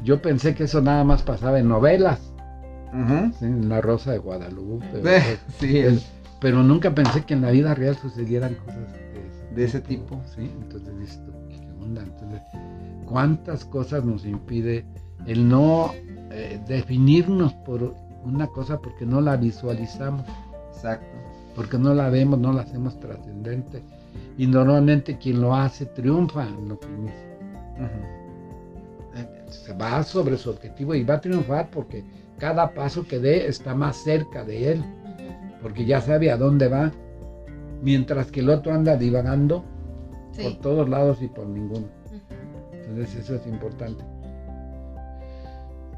Yo pensé que eso nada más pasaba en novelas. ¿sí? en La Rosa de Guadalupe. Eh, Sí, el- Pero nunca pensé que en la vida real sucedieran cosas de, de ese tipo. Sí, entonces dices tú, ¿qué onda? Entonces, ¿cuántas cosas nos impide el no eh, definirnos por una cosa porque no la visualizamos, Exacto. porque no la vemos, no la hacemos trascendente? Y normalmente quien lo hace triunfa en lo que inicia. Eh, Se va sobre su objetivo y va a triunfar porque cada paso que dé está más cerca de él, porque ya sabe a dónde va, mientras que el otro anda divagando Sí. por todos lados y por ninguno. Entonces eso es importante.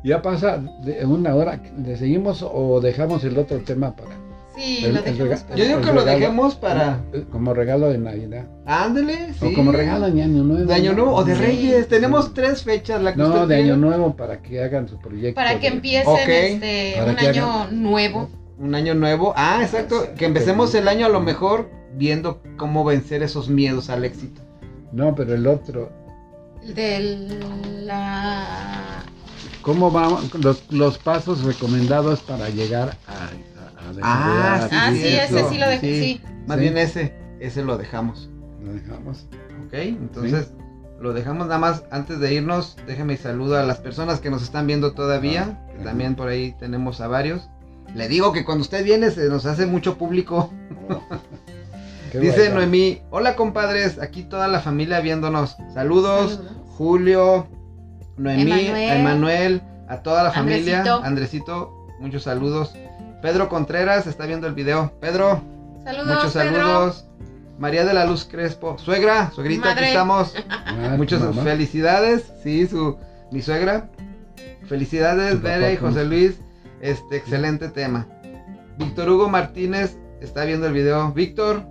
Ya pasa de una hora, ¿le seguimos o dejamos el otro tema para? Sí, El- lo rega- para- Yo digo que lo regalo. dejemos para. eh, Como regalo de Navidad. Ándale, sí. O como regalo de Año Nuevo. De Año Nuevo o de Sí. Reyes. Tenemos tres fechas. La que No, usted de Año. Nuevo para que hagan su proyecto. Para que de- empiecen este, Para un que año hagan- nuevo. Un año nuevo. Ah, exacto. Que empecemos el año a lo mejor viendo cómo vencer esos miedos al éxito. No, pero el otro, De la... ¿Cómo van los, los pasos recomendados para llegar a Ah, sí, Ah, sí, ese sí lo dejé, Sí. sí. Más Sí. bien ese, ese lo dejamos. Lo dejamos. Ok, entonces lo dejamos nada más antes de irnos. Déjeme saludo a las personas que nos están viendo todavía, que Ajá. también por ahí tenemos a varios. Le digo que cuando usted viene se nos hace mucho público. Oh. Dice. Noemí, hola compadres, aquí toda la familia viéndonos. Saludos, Saludos. Julio, Noemí, Emanuel. a Emanuel, a toda la familia. Andresito. Andresito, muchos saludos. Pedro Contreras está viendo el video. Pedro, Saludos, muchos Pedro. saludos. María de la Luz Crespo, suegra, suegrita, aquí estamos. Ah, Muchas mamá. felicidades, sí, su mi suegra. Felicidades, Bere y. José Luis. Este excelente tema. Víctor Hugo Martínez está viendo el video. Víctor,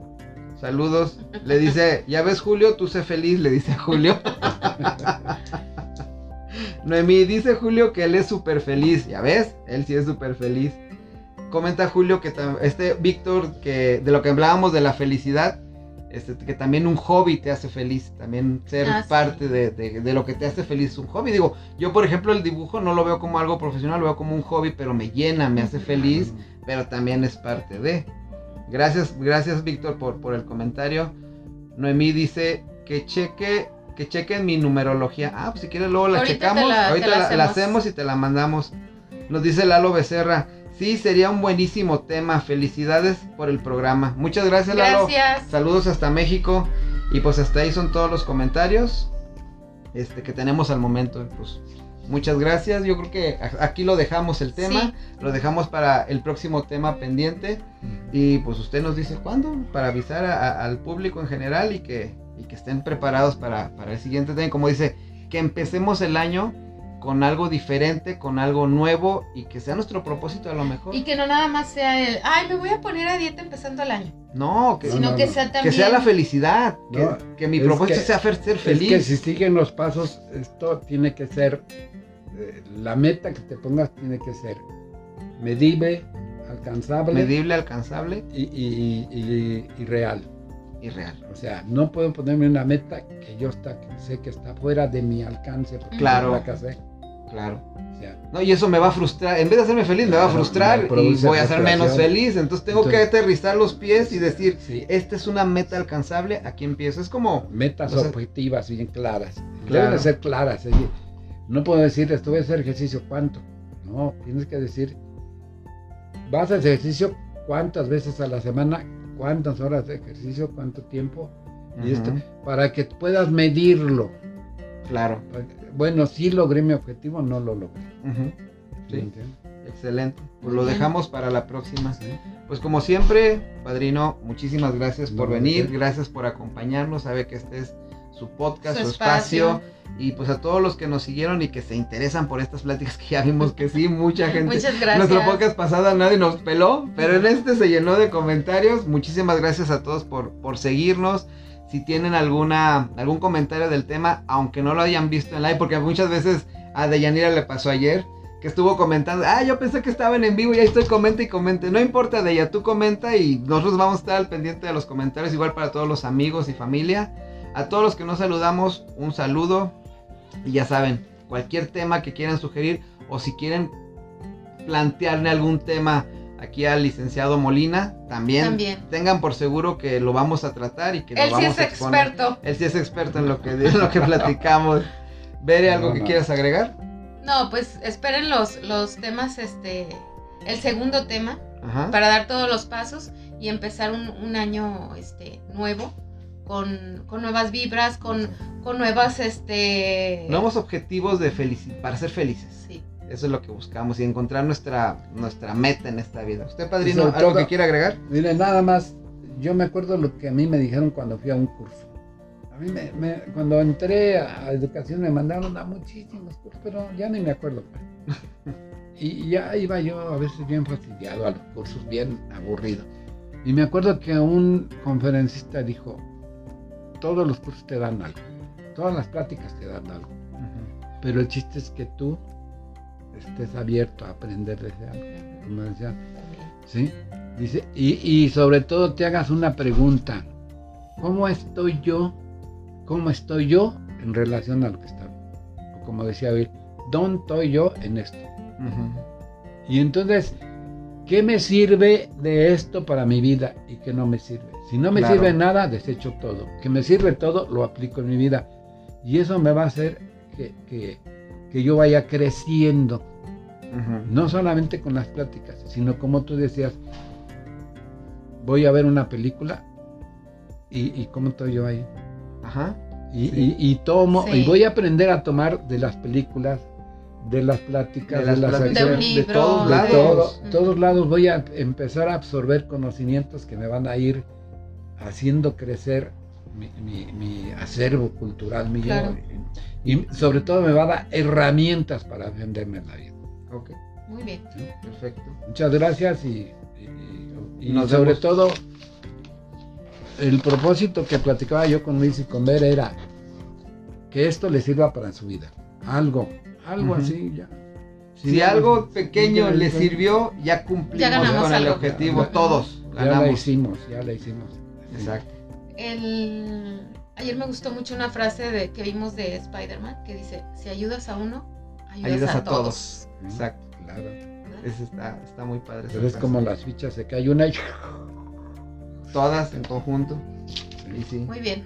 saludos. Le dice, ya ves Julio, tú sé feliz, le dice a Julio. Noemí dice Julio que él es súper feliz. Ya ves, él sí es súper feliz. Comenta Julio que este Víctor, que de lo que hablábamos de la felicidad, este, que también un hobby te hace feliz. También ser Ah, sí. parte de, de- de lo que te hace feliz un hobby. Digo, yo por ejemplo el dibujo no lo veo como algo profesional, lo veo como un hobby, pero me llena, me hace feliz, pero también es parte de. Gracias, gracias Víctor por, por el comentario. Noemí dice que cheque, que chequen mi numerología. Ah, pues si quieres luego la Ahorita checamos. la- Ahorita la la, la hacemos. hacemos y te la mandamos. Nos dice Lalo Becerra. Sí, sería un buenísimo tema. Felicidades por el programa. Muchas gracias, Lalo. Gracias. Saludos hasta México. Y pues hasta ahí son todos los comentarios este, que tenemos al momento. Pues muchas gracias. Yo creo que aquí lo dejamos el tema. Sí. Lo dejamos para el próximo tema pendiente. Y pues usted nos dice cuándo para avisar a- a- al público en general y que, y que estén preparados para, para el siguiente tema. Como dice, que empecemos el año con algo diferente, con algo nuevo y que sea nuestro propósito a lo mejor. Y que no nada más sea el, ay, me voy a poner a dieta empezando el año. No, que, No, sino no, que no. sea que también. sea la felicidad. Que, No, que mi propósito que- sea ser Es feliz. que si siguen los pasos, esto tiene que ser, eh, la meta que te pongas tiene que ser medible, alcanzable Medible, alcanzable y, y- y- y real. y real. O sea, no puedo ponerme una meta que yo está, que sé que está fuera de mi alcance porque Claro. Claro. O sea, No, y eso me va a frustrar. En vez de hacerme feliz, me va a frustrar y voy a ser menos feliz. Entonces tengo que aterrizar los pies y decir, sí, esta es una meta alcanzable, aquí empiezo. Es como, metas o sea- objetivas bien claras. Claro. Deben de ser claras. ¿eh? No puedo decir, esto voy a hacer ejercicio, ¿cuánto? No, tienes que decir, vas a hacer ejercicio cuántas veces a la semana, cuántas horas de ejercicio, cuánto tiempo, y esto, para que puedas medirlo. Claro. Bueno, sí logré mi objetivo, no lo logré. Sí. Excelente. Pues lo dejamos para la próxima. Sí. Pues como siempre, padrino, muchísimas gracias por No, ¿de venir, gracias por acompañarnos. Sabe que este es su podcast, Su su, espacio. espacio. Y pues a todos los que nos siguieron y que se interesan por estas pláticas, que ya vimos que sí, mucha gente. Muchas gracias. Nuestro podcast pasado nadie nos peló, pero en este se llenó de comentarios. Muchísimas gracias a todos por, por seguirnos. Si tienen alguna algún comentario del tema, aunque no lo hayan visto en live, porque muchas veces a Deyanira le pasó ayer, que estuvo comentando, ah, yo pensé que estaban en vivo y ahí estoy, comenta y comente. No importa, Deya, tú comenta y nosotros vamos a estar al pendiente de los comentarios, igual para todos los amigos y familia. A todos los que nos saludamos, un saludo. Y ya saben, cualquier tema que quieran sugerir o si quieren plantearle algún tema aquí al licenciado Molina, también, También. tengan por seguro que lo vamos a tratar y que lo Él sí vamos es a exponer. experto. Él sí es experto en lo que, en lo que platicamos. Bere, ¿algo No, que no. quieras agregar? No, pues esperen los, los temas, este, el segundo tema, Ajá. para dar todos los pasos y empezar un, un año este, nuevo, con, con nuevas vibras, con, con nuevas, este... Nuevos objetivos de felici- para ser felices. Eso es lo que buscamos y encontrar nuestra, nuestra meta en esta vida. ¿Usted, padrino, algo todo- que quiera agregar? Mire, nada más, yo me acuerdo lo que a mí me dijeron cuando fui a un curso. A mí me, me- cuando entré a, a educación me mandaron a muchísimos cursos, pero ya ni me acuerdo. Y, ya iba yo a veces bien fastidiado a los cursos, bien aburrido. Y me acuerdo que un conferencista dijo, todos los cursos te dan algo, todas las pláticas te dan algo, pero el chiste es que tú estés abierto a aprender de ese algo. Como decía. ¿Sí? Dice, y, y sobre todo te hagas una pregunta. ¿Cómo estoy yo? ¿Cómo estoy yo en relación a lo que está. Como decía Bill, ¿dónde estoy yo en esto? Y entonces, ¿qué me sirve de esto para mi vida y qué no me sirve? Si no me Claro. sirve nada, desecho todo. Que me sirve todo, lo aplico en mi vida. Y eso me va a hacer que, que- que yo vaya creciendo, no solamente con las pláticas, sino como tú decías, voy a ver una película y, y cómo estoy yo ahí. Ajá. Y, Sí. y- y tomo, Sí. y voy a aprender a tomar de las películas, de las pláticas, De de, las De acciones, de libro. todos de lados. todo- todos lados voy a empezar a absorber conocimientos que me van a ir haciendo crecer mi, mi- mi acervo cultural mío. Claro. Y, y sobre todo me va a dar herramientas para defenderme en la vida. Ok, Muy bien. perfecto. Muchas gracias y, y- y Nos sobre vemos. todo el propósito que platicaba yo con Luis y con Ver era que esto le sirva para su vida. Algo, algo Ujú. así ya. Si Sí, algo sí, pequeño ya, le ya, sirvió, ya cumplimos Ya con el algo. objetivo. Ya- Todos Ya la ganamos. hicimos, ya la hicimos. Exacto. El... Ayer me gustó mucho una frase de, que vimos de Spider-Man que dice, si ayudas a uno, ayudas, Ayudas a, a todos. todos. Exacto. Claro. ¿verdad? Ese está, está muy padre. esa Pero es frase. como las fichas, se cae una y... Todas en conjunto. Y sí. Muy bien.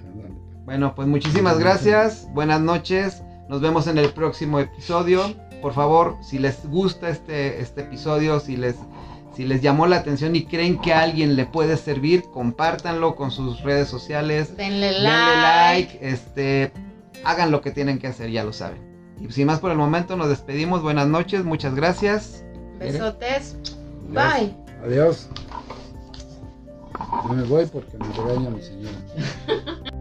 Bueno, pues muchísimas gracias. Buenas noches. Nos vemos en el próximo episodio. Por favor, si les gusta este, este episodio, si les, si les llamó la atención y creen que a alguien le puede servir, compártanlo con sus redes sociales. Denle Denle like. like, este, hagan lo que tienen que hacer, ya lo saben. Y sin más por el momento, nos despedimos. Buenas noches, muchas gracias. Besotes. Bye. Adiós. Yo me voy porque me regaña mi señora.